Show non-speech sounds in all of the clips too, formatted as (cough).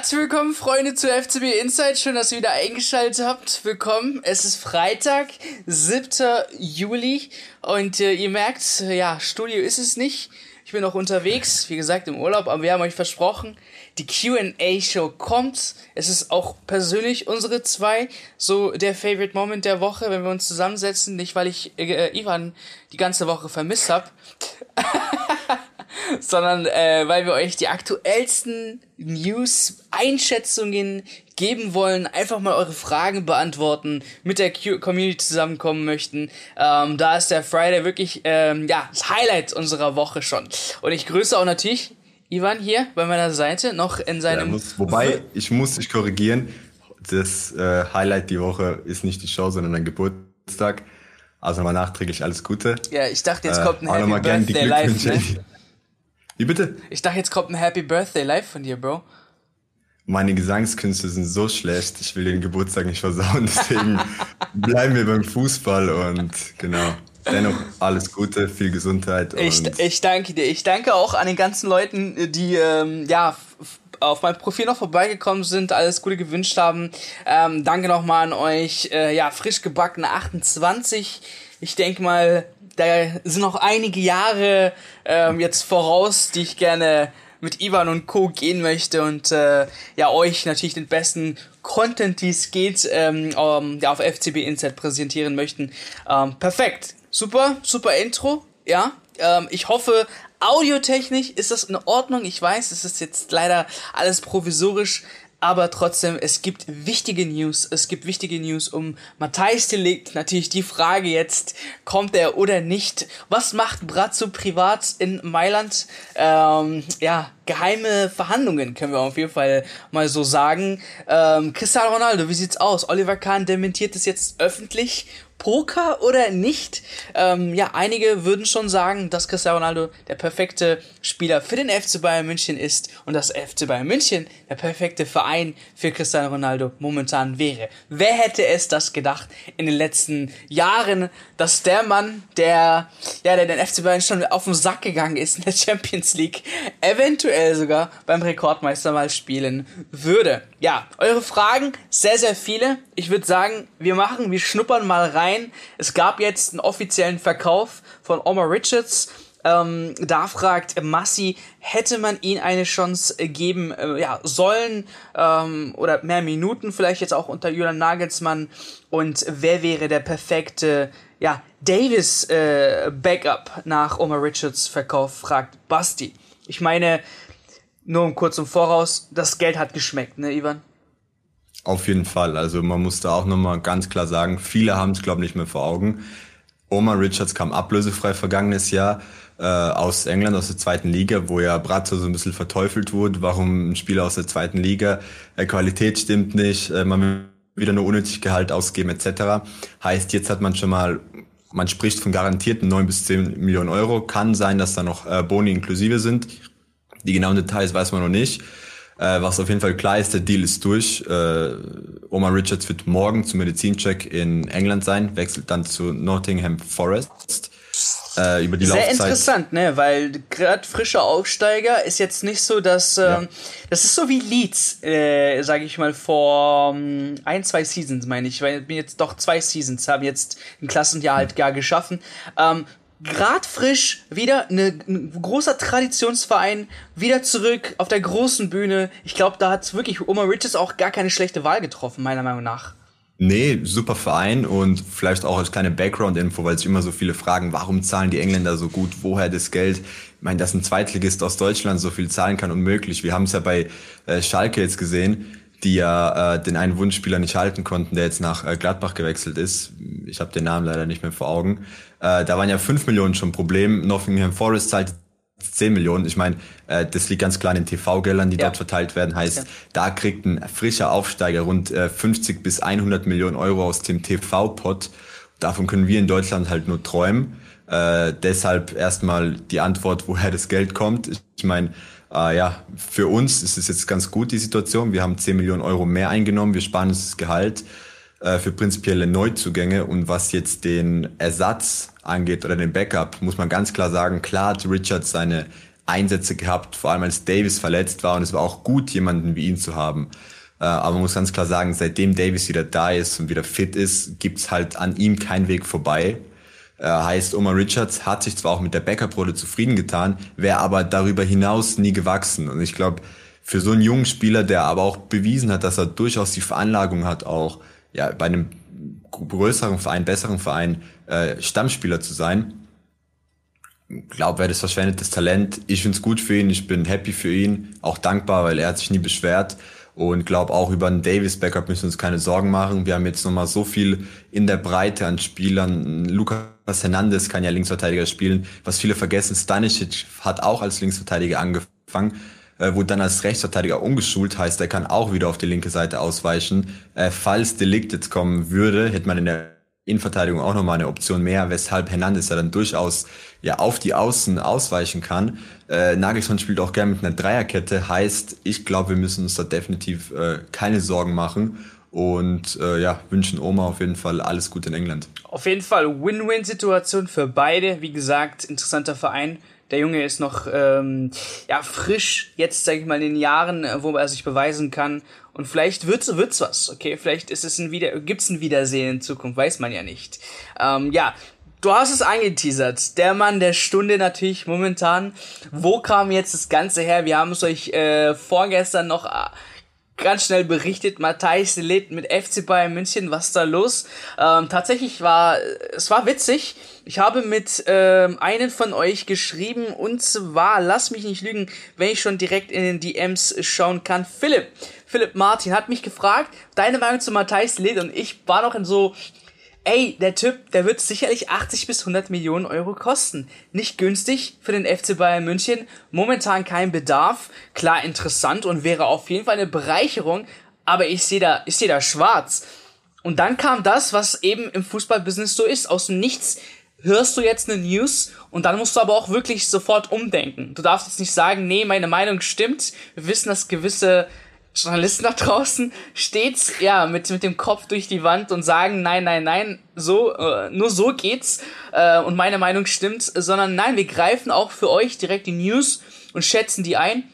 Herzlich willkommen, Freunde, zu FCB Insight. Schön, dass ihr wieder eingeschaltet habt. Willkommen. Es ist Freitag, 7. Juli. Und äh, ihr merkt, ja, Studio ist es nicht. Ich bin noch unterwegs, wie gesagt, im Urlaub, aber wir haben euch versprochen, die QA-Show kommt. Es ist auch persönlich unsere zwei, so der Favorite Moment der Woche, wenn wir uns zusammensetzen. Nicht, weil ich äh, Ivan die ganze Woche vermisst habe. (laughs) (laughs) sondern äh, weil wir euch die aktuellsten News, Einschätzungen geben wollen, einfach mal eure Fragen beantworten, mit der Q Community zusammenkommen möchten. Ähm, da ist der Friday wirklich ähm, ja das Highlight unserer Woche schon. Und ich grüße auch natürlich Ivan hier bei meiner Seite noch in seinem. Ja, muss, wobei ich muss dich korrigieren. Das äh, Highlight die Woche ist nicht die Show, sondern dein Geburtstag. Also nochmal nachträglich alles Gute. Ja, ich dachte, jetzt kommt ein äh, Happy Birthday live. Ne? (laughs) Wie bitte? Ich dachte, jetzt kommt ein Happy Birthday live von dir, Bro. Meine Gesangskünste sind so schlecht, ich will den Geburtstag nicht versauen, (laughs) deswegen bleiben wir beim Fußball und genau. Dennoch alles Gute, viel Gesundheit. ich, ich danke dir. Ich danke auch an den ganzen Leuten, die ähm, ja auf mein Profil noch vorbeigekommen sind, alles Gute gewünscht haben. Ähm, danke nochmal an euch, äh, ja, frisch gebackene 28. Ich denke mal, da sind noch einige Jahre ähm, jetzt voraus, die ich gerne mit Ivan und Co. gehen möchte und äh, ja euch natürlich den besten Content, die es geht, ähm, um, ja, auf FCB Insight präsentieren möchten. Ähm, perfekt, super, super Intro, ja. Ähm, ich hoffe, audiotechnisch ist das in Ordnung. Ich weiß, es ist jetzt leider alles provisorisch, aber trotzdem, es gibt wichtige News. Es gibt wichtige News um Matthijs Delikt. Natürlich die Frage jetzt, kommt er oder nicht? Was macht Brazzo privat in Mailand? Ähm, ja, geheime Verhandlungen können wir auf jeden Fall mal so sagen. Ähm, Cristiano Ronaldo, wie sieht's aus? Oliver Kahn dementiert es jetzt öffentlich Poker oder nicht? Ähm, ja, einige würden schon sagen, dass Cristiano Ronaldo der perfekte Spieler für den FC Bayern München ist und dass FC Bayern München der perfekte Verein für Cristiano Ronaldo momentan wäre. Wer hätte es das gedacht in den letzten Jahren, dass der Mann, der ja, der den FC Bayern schon auf den Sack gegangen ist in der Champions League, eventuell sogar beim Rekordmeister mal spielen würde? Ja, eure Fragen sehr sehr viele. Ich würde sagen, wir machen, wir schnuppern mal rein rein. Es gab jetzt einen offiziellen Verkauf von Omar Richards. Ähm, da fragt Massi, hätte man ihn eine Chance geben äh, ja, sollen ähm, oder mehr Minuten vielleicht jetzt auch unter Julian Nagelsmann und wer wäre der perfekte ja, Davis äh, Backup nach Omar Richards Verkauf, fragt Basti. Ich meine, nur kurz im Voraus, das Geld hat geschmeckt, ne, Ivan? Auf jeden Fall. Also man muss da auch nochmal ganz klar sagen, viele haben es, glaube ich, nicht mehr vor Augen. Omar Richards kam ablösefrei vergangenes Jahr äh, aus England, aus der zweiten Liga, wo ja Brazzo so ein bisschen verteufelt wurde. Warum ein Spieler aus der zweiten Liga? Äh, Qualität stimmt nicht, äh, man will wieder nur unnötig Gehalt ausgeben etc. Heißt, jetzt hat man schon mal, man spricht von garantierten neun bis zehn Millionen Euro. Kann sein, dass da noch äh, Boni inklusive sind. Die genauen Details weiß man noch nicht. Äh, was auf jeden Fall klar ist, der Deal ist durch. Äh, Omar Richards wird morgen zum Medizincheck in England sein, wechselt dann zu Nottingham Forest. Äh, über die Sehr Laufzeit. interessant, ne? Weil gerade frischer Aufsteiger ist jetzt nicht so, dass ja. ähm, das ist so wie Leeds, äh, sage ich mal vor ähm, ein zwei Seasons meine ich, weil bin jetzt doch zwei Seasons haben jetzt ein Klassenjahr halt gar geschaffen. Ähm, grad frisch, wieder eine, ein großer Traditionsverein, wieder zurück auf der großen Bühne. Ich glaube, da hat wirklich Omar Richards auch gar keine schlechte Wahl getroffen, meiner Meinung nach. Nee, super Verein und vielleicht auch als kleine Background-Info, weil sich immer so viele fragen, warum zahlen die Engländer so gut, woher das Geld? Ich meine, dass ein Zweitligist aus Deutschland so viel zahlen kann, unmöglich. Wir haben es ja bei äh, Schalke jetzt gesehen, die ja äh, den einen Wunschspieler nicht halten konnten, der jetzt nach äh, Gladbach gewechselt ist. Ich habe den Namen leider nicht mehr vor Augen. Äh, da waren ja fünf Millionen schon Problem. Nottingham Forest zahlt 10 Millionen. Ich meine, äh, das liegt ganz klar in den TV-Geldern, die ja. dort verteilt werden. Heißt, ja. da kriegt ein frischer Aufsteiger rund äh, 50 bis 100 Millionen Euro aus dem TV-Pot. Davon können wir in Deutschland halt nur träumen. Äh, deshalb erstmal die Antwort, woher das Geld kommt. Ich meine, äh, ja, für uns ist es jetzt ganz gut, die Situation. Wir haben 10 Millionen Euro mehr eingenommen. Wir sparen uns das Gehalt äh, für prinzipielle Neuzugänge. Und was jetzt den Ersatz angeht oder den Backup, muss man ganz klar sagen, klar hat Richards seine Einsätze gehabt, vor allem als Davis verletzt war und es war auch gut, jemanden wie ihn zu haben. Äh, aber man muss ganz klar sagen, seitdem Davis wieder da ist und wieder fit ist, gibt's halt an ihm keinen Weg vorbei. Äh, heißt, Omar Richards hat sich zwar auch mit der Backup-Rolle zufrieden getan, wäre aber darüber hinaus nie gewachsen. Und ich glaube, für so einen jungen Spieler, der aber auch bewiesen hat, dass er durchaus die Veranlagung hat, auch ja, bei einem größeren Verein, besseren Verein äh, Stammspieler zu sein, glaube, wäre das verschwendetes Talent. Ich finde es gut für ihn, ich bin happy für ihn, auch dankbar, weil er hat sich nie beschwert. Und glaube auch über einen Davis Backup müssen wir uns keine Sorgen machen. Wir haben jetzt nochmal so viel in der Breite an Spielern. Lucas Hernandez kann ja Linksverteidiger spielen. Was viele vergessen, Stanisic hat auch als Linksverteidiger angefangen, äh, wurde dann als Rechtsverteidiger umgeschult, heißt, er kann auch wieder auf die linke Seite ausweichen. Äh, falls Delikt jetzt kommen würde, hätte man in der Innenverteidigung auch nochmal eine Option mehr, weshalb Hernandez ja dann durchaus ja auf die Außen ausweichen kann. Äh, Nagelsmann spielt auch gerne mit einer Dreierkette, heißt, ich glaube, wir müssen uns da definitiv äh, keine Sorgen machen und äh, ja, wünschen Oma auf jeden Fall alles Gute in England. Auf jeden Fall Win-Win-Situation für beide. Wie gesagt, interessanter Verein. Der Junge ist noch ähm, ja frisch jetzt, sage ich mal, in den Jahren, äh, wo er sich beweisen kann. Und vielleicht wird's wird's was, okay? Vielleicht ist es ein wieder gibt's ein Wiedersehen in Zukunft, weiß man ja nicht. Ähm, ja, Du hast es angeteasert. Der Mann der Stunde natürlich momentan. Wo kam jetzt das Ganze her? Wir haben es euch äh, vorgestern noch äh, ganz schnell berichtet. Matthijs Litt mit FC Bayern München. Was da los? Ähm, tatsächlich war es war witzig. Ich habe mit ähm, einem von euch geschrieben und zwar, lass mich nicht lügen, wenn ich schon direkt in den DMs schauen kann. Philipp, Philipp Martin hat mich gefragt, deine Meinung zu Matthijs Litt und ich war noch in so ey, der Typ, der wird sicherlich 80 bis 100 Millionen Euro kosten. Nicht günstig für den FC Bayern München, momentan kein Bedarf, klar interessant und wäre auf jeden Fall eine Bereicherung, aber ich sehe da, ich sehe da schwarz. Und dann kam das, was eben im Fußballbusiness so ist, aus dem Nichts hörst du jetzt eine News und dann musst du aber auch wirklich sofort umdenken. Du darfst jetzt nicht sagen, nee, meine Meinung stimmt. Wir wissen, dass gewisse Journalisten da draußen stets ja mit mit dem Kopf durch die Wand und sagen nein nein nein so äh, nur so geht's äh, und meine Meinung stimmt sondern nein wir greifen auch für euch direkt die News und schätzen die ein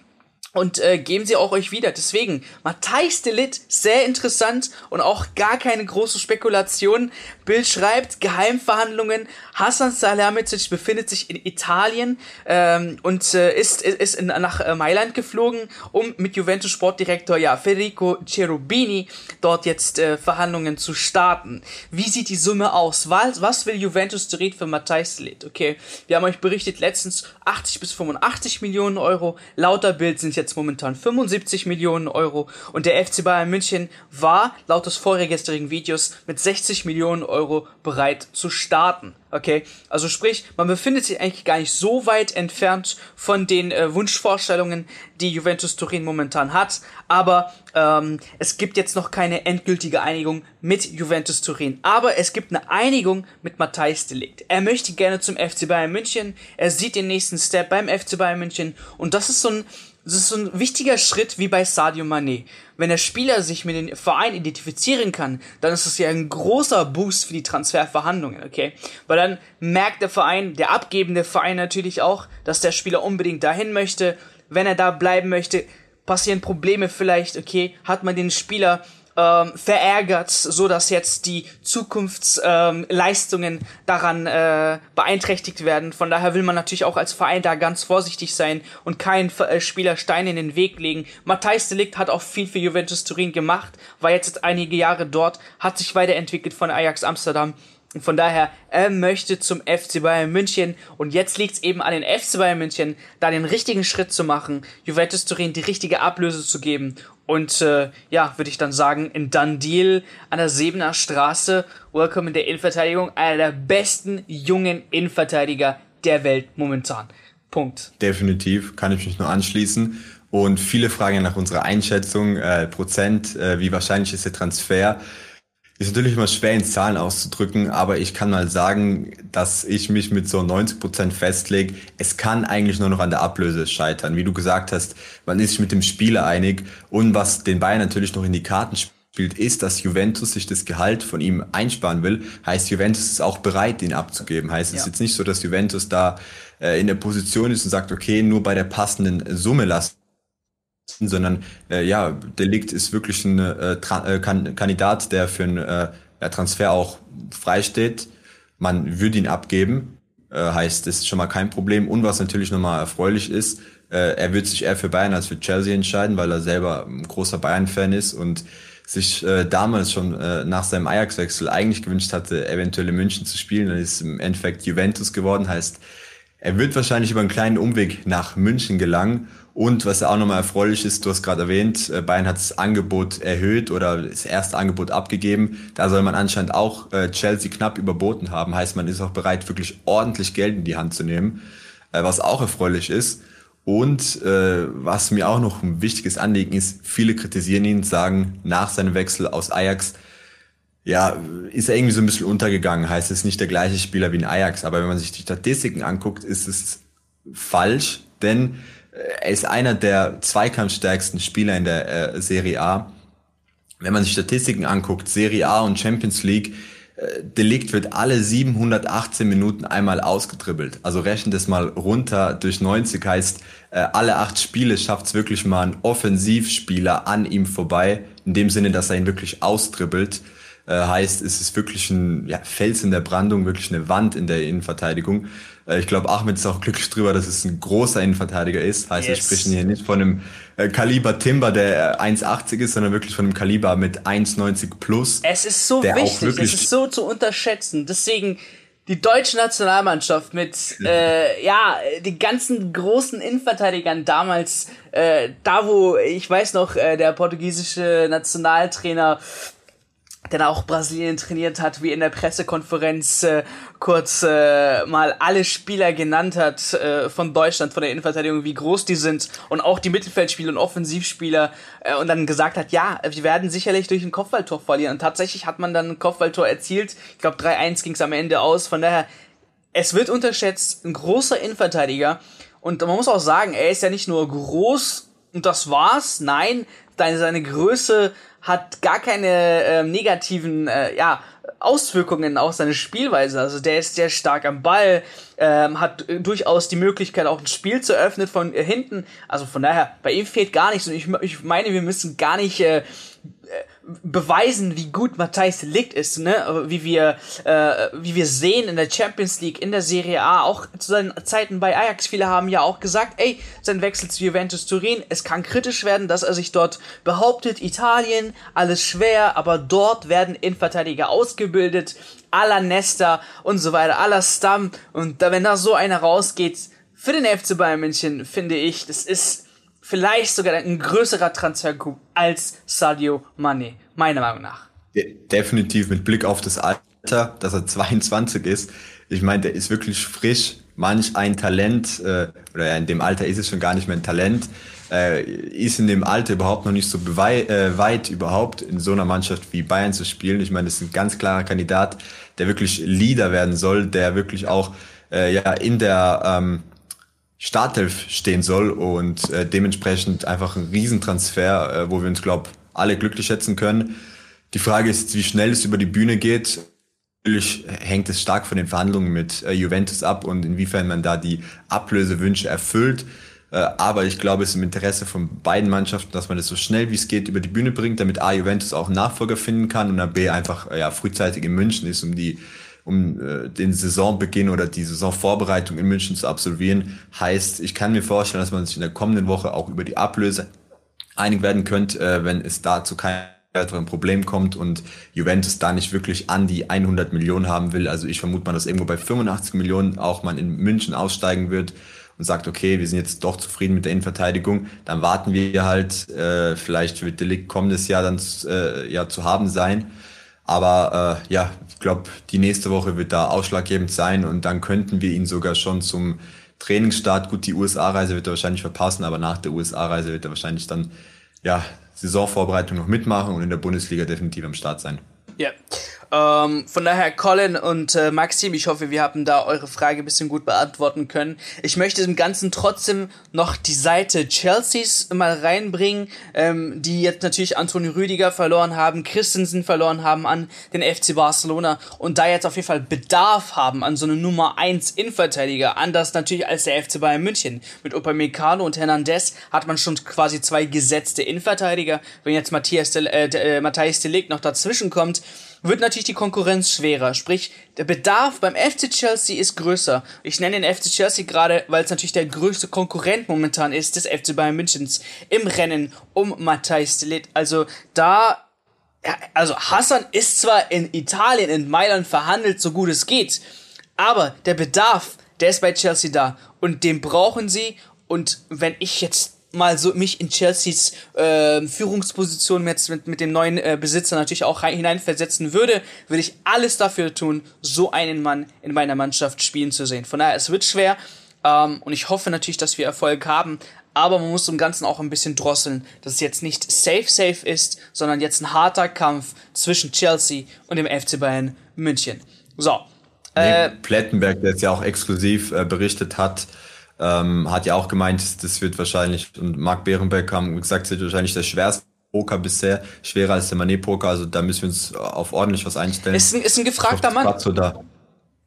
und äh, geben sie auch euch wieder. Deswegen, Matthijs Delit, sehr interessant und auch gar keine große Spekulation. Bild schreibt, Geheimverhandlungen. Hassan Salihamidzic befindet sich in Italien ähm, und äh, ist, ist in, nach äh, Mailand geflogen, um mit Juventus Sportdirektor ja, Federico Cherubini dort jetzt äh, Verhandlungen zu starten. Wie sieht die Summe aus? Was, was will Juventus Turin für Matthijs Delit? Okay, wir haben euch berichtet, letztens 80 bis 85 Millionen Euro. Lauter Bild sind jetzt jetzt momentan 75 Millionen Euro und der FC Bayern München war laut des vorgestrigen Videos mit 60 Millionen Euro bereit zu starten. Okay, also sprich, man befindet sich eigentlich gar nicht so weit entfernt von den äh, Wunschvorstellungen, die Juventus Turin momentan hat. Aber ähm, es gibt jetzt noch keine endgültige Einigung mit Juventus Turin. Aber es gibt eine Einigung mit Matthijs Delikt. Er möchte gerne zum FC Bayern München. Er sieht den nächsten Step beim FC Bayern München. Und das ist so ein das ist so ein wichtiger Schritt wie bei Sadio Mané. Wenn der Spieler sich mit dem Verein identifizieren kann, dann ist das ja ein großer Boost für die Transferverhandlungen, okay? Weil dann merkt der Verein, der abgebende Verein natürlich auch, dass der Spieler unbedingt dahin möchte. Wenn er da bleiben möchte, passieren Probleme vielleicht, okay? Hat man den Spieler ähm, verärgert, so dass jetzt die Zukunftsleistungen ähm, daran äh, beeinträchtigt werden. Von daher will man natürlich auch als Verein da ganz vorsichtig sein und keinen äh, Spieler Steine in den Weg legen. Matthijs Delikt hat auch viel für Juventus Turin gemacht, war jetzt einige Jahre dort, hat sich weiterentwickelt von Ajax Amsterdam. Und von daher, er möchte zum FC Bayern München. Und jetzt liegt es eben an den FC Bayern München, da den richtigen Schritt zu machen, Juventus Turin die richtige Ablöse zu geben und äh, ja, würde ich dann sagen, in Dundee an der Sebener Straße, welcome in der Innenverteidigung, einer der besten jungen Innenverteidiger der Welt momentan. Punkt. Definitiv, kann ich mich nur anschließen. Und viele fragen nach unserer Einschätzung, äh, Prozent, äh, wie wahrscheinlich ist der Transfer. Ist natürlich immer schwer in Zahlen auszudrücken, aber ich kann mal sagen, dass ich mich mit so 90 Prozent festlege. Es kann eigentlich nur noch an der Ablöse scheitern. Wie du gesagt hast, man ist sich mit dem Spieler einig und was den Bayern natürlich noch in die Karten spielt ist, dass Juventus sich das Gehalt von ihm einsparen will, heißt Juventus ist auch bereit, ihn abzugeben. Heißt es ja. ist jetzt nicht so, dass Juventus da äh, in der Position ist und sagt, okay, nur bei der passenden Summe lassen sondern äh, ja, Delikt ist wirklich ein äh, äh, kan Kandidat, der für einen äh, Transfer auch freisteht. Man würde ihn abgeben, äh, heißt, das ist schon mal kein Problem. Und was natürlich nochmal erfreulich ist, äh, er wird sich eher für Bayern als für Chelsea entscheiden, weil er selber ein großer Bayern-Fan ist und sich äh, damals schon äh, nach seinem Ajax-Wechsel eigentlich gewünscht hatte, eventuell in München zu spielen. Dann ist im Endeffekt Juventus geworden. Heißt, er wird wahrscheinlich über einen kleinen Umweg nach München gelangen. Und was ja auch nochmal erfreulich ist, du hast gerade erwähnt, äh, Bayern hat das Angebot erhöht oder das erste Angebot abgegeben. Da soll man anscheinend auch äh, Chelsea knapp überboten haben. Heißt, man ist auch bereit, wirklich ordentlich Geld in die Hand zu nehmen, äh, was auch erfreulich ist. Und äh, was mir auch noch ein wichtiges Anliegen ist, viele kritisieren ihn, sagen nach seinem Wechsel aus Ajax, ja, ist er irgendwie so ein bisschen untergegangen, heißt es nicht der gleiche Spieler wie in Ajax. Aber wenn man sich die Statistiken anguckt, ist es falsch, denn er ist einer der zweikampfstärksten Spieler in der äh, Serie A. Wenn man sich Statistiken anguckt, Serie A und Champions League, äh, Delikt wird alle 718 Minuten einmal ausgedribbelt. Also rechnet es mal runter durch 90 heißt, äh, alle acht Spiele schafft es wirklich mal ein Offensivspieler an ihm vorbei, in dem Sinne, dass er ihn wirklich ausdribbelt. Äh, heißt, es ist wirklich ein ja, Fels in der Brandung, wirklich eine Wand in der Innenverteidigung. Äh, ich glaube, Ahmed ist auch glücklich drüber, dass es ein großer Innenverteidiger ist. Heißt, yes. wir sprechen hier nicht von einem äh, Kaliber Timber, der 1,80 äh, ist, sondern wirklich von einem Kaliber mit 1,90 plus. Es ist so wichtig, es ist so zu unterschätzen. Deswegen die deutsche Nationalmannschaft mit äh, ja die ganzen großen Innenverteidigern damals äh, da wo ich weiß noch äh, der portugiesische Nationaltrainer der auch Brasilien trainiert hat, wie in der Pressekonferenz äh, kurz äh, mal alle Spieler genannt hat äh, von Deutschland, von der Innenverteidigung, wie groß die sind und auch die Mittelfeldspieler und Offensivspieler äh, und dann gesagt hat, ja, wir werden sicherlich durch ein Kopfballtor verlieren. Und tatsächlich hat man dann ein Kopfballtor erzielt. Ich glaube 3-1 ging es am Ende aus, von daher, es wird unterschätzt, ein großer Innenverteidiger. Und man muss auch sagen, er ist ja nicht nur groß und das war's, nein, seine Größe hat gar keine äh, negativen äh, ja, Auswirkungen auf seine Spielweise. Also der ist sehr stark am Ball, ähm, hat äh, durchaus die Möglichkeit, auch ein Spiel zu öffnen von äh, hinten. Also von daher, bei ihm fehlt gar nichts. Und ich, ich meine, wir müssen gar nicht äh, beweisen, wie gut Matthijs Licht ist, ne? Wie wir, äh, wie wir sehen in der Champions League, in der Serie A, auch zu seinen Zeiten bei Ajax. Viele haben ja auch gesagt, ey, sein Wechsel zu Juventus Turin, es kann kritisch werden, dass er sich dort behauptet, Italien, alles schwer, aber dort werden Innenverteidiger ausgebildet, aller Nesta und so weiter, aller Stamm. Und da, wenn da so einer rausgeht, für den FC Bayern München, finde ich, das ist vielleicht sogar ein größerer Transfercoup als Sadio Mane, meiner Meinung nach. Definitiv mit Blick auf das Alter, dass er 22 ist. Ich meine, der ist wirklich frisch. Manch ein Talent, äh, oder in dem Alter ist es schon gar nicht mehr ein Talent, äh, ist in dem Alter überhaupt noch nicht so äh, weit überhaupt in so einer Mannschaft wie Bayern zu spielen. Ich meine, das ist ein ganz klarer Kandidat, der wirklich Leader werden soll, der wirklich auch äh, ja in der ähm, Startelf stehen soll und äh, dementsprechend einfach ein Riesentransfer, äh, wo wir uns, glaube alle glücklich schätzen können. Die Frage ist, wie schnell es über die Bühne geht. Natürlich hängt es stark von den Verhandlungen mit äh, Juventus ab und inwiefern man da die Ablösewünsche erfüllt. Äh, aber ich glaube, es ist im Interesse von beiden Mannschaften, dass man das so schnell wie es geht über die Bühne bringt, damit A, Juventus auch Nachfolger finden kann und B, einfach äh, ja, frühzeitig in München ist, um die um äh, den Saisonbeginn oder die Saisonvorbereitung in München zu absolvieren. Heißt, ich kann mir vorstellen, dass man sich in der kommenden Woche auch über die Ablöse einig werden könnte, äh, wenn es da zu keinem weiteren Problem kommt und Juventus da nicht wirklich an die 100 Millionen haben will. Also ich vermute mal, dass irgendwo bei 85 Millionen auch man in München aussteigen wird und sagt, okay, wir sind jetzt doch zufrieden mit der Innenverteidigung, dann warten wir halt, äh, vielleicht wird Delikt kommendes Jahr dann äh, ja zu haben sein. Aber äh, ja, ich glaube, die nächste Woche wird da ausschlaggebend sein und dann könnten wir ihn sogar schon zum Trainingsstart, gut, die USA-Reise wird er wahrscheinlich verpassen, aber nach der USA-Reise wird er wahrscheinlich dann ja Saisonvorbereitung noch mitmachen und in der Bundesliga definitiv am Start sein. Ja. Ähm, von daher, Colin und äh, Maxim, ich hoffe, wir haben da eure Frage ein bisschen gut beantworten können. Ich möchte im Ganzen trotzdem noch die Seite Chelseas mal reinbringen, ähm, die jetzt natürlich Antonio Rüdiger verloren haben, Christensen verloren haben an den FC Barcelona und da jetzt auf jeden Fall Bedarf haben an so eine Nummer 1 Innenverteidiger, anders natürlich als der FC Bayern München. Mit Upamecano und Hernandez hat man schon quasi zwei gesetzte Innenverteidiger. Wenn jetzt Matthias de, äh, de, äh, Matthijs Delikt noch dazwischen kommt, wird natürlich die Konkurrenz schwerer. Sprich, der Bedarf beim FC Chelsea ist größer. Ich nenne den FC Chelsea gerade, weil es natürlich der größte Konkurrent momentan ist des FC Bayern Münchens im Rennen um Matthijs de Ligt. Also da also Hassan ist zwar in Italien, in Mailand verhandelt, so gut es geht, aber der Bedarf, der ist bei Chelsea da und den brauchen sie und wenn ich jetzt mal so mich in Chelseas äh, Führungsposition jetzt mit, mit dem neuen äh, Besitzer natürlich auch rein, hineinversetzen würde, würde ich alles dafür tun, so einen Mann in meiner Mannschaft spielen zu sehen. Von daher, es wird schwer ähm, und ich hoffe natürlich, dass wir Erfolg haben, aber man muss im Ganzen auch ein bisschen drosseln, dass es jetzt nicht safe safe ist, sondern jetzt ein harter Kampf zwischen Chelsea und dem FC Bayern München. So. Äh, Plettenberg, der es ja auch exklusiv äh, berichtet hat, ähm, hat ja auch gemeint, das wird wahrscheinlich, und Marc Behrenbeck haben gesagt, es wird wahrscheinlich der schwerste Poker bisher, schwerer als der Manet-Poker, also da müssen wir uns auf ordentlich was einstellen. Ist ein, ist ein gefragter Mann. Da.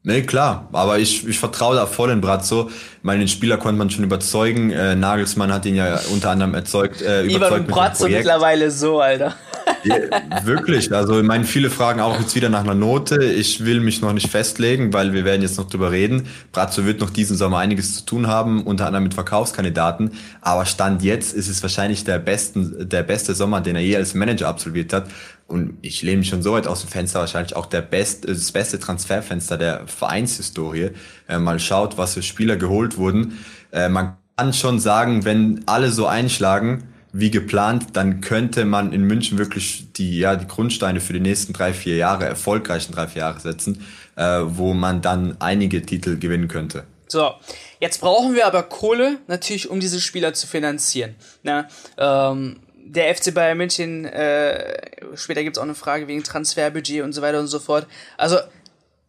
Nee, klar, aber ich, ich vertraue da voll in Brazzo. Meinen Spieler konnte man schon überzeugen. Äh, Nagelsmann hat ihn ja unter anderem erzeugt, äh, überzeugt mit Brazzo mittlerweile so, Alter. (laughs) Ja, wirklich, also ich meine, viele fragen auch jetzt wieder nach einer Note. Ich will mich noch nicht festlegen, weil wir werden jetzt noch drüber reden. Brazzo wird noch diesen Sommer einiges zu tun haben, unter anderem mit Verkaufskandidaten. Aber Stand jetzt ist es wahrscheinlich der, besten, der beste Sommer, den er je als Manager absolviert hat und ich lehne mich schon so weit aus dem Fenster, wahrscheinlich auch der best, das beste Transferfenster der Vereinshistorie. Äh, mal schaut, was für Spieler geholt wurden. Äh, man kann schon sagen, wenn alle so einschlagen wie geplant, dann könnte man in München wirklich die, ja, die Grundsteine für die nächsten drei, vier Jahre, erfolgreichen drei, vier Jahre setzen, äh, wo man dann einige Titel gewinnen könnte. So, jetzt brauchen wir aber Kohle natürlich, um diese Spieler zu finanzieren. Na, ähm, der FC Bayern München, äh, später gibt's auch eine Frage wegen Transferbudget und so weiter und so fort. Also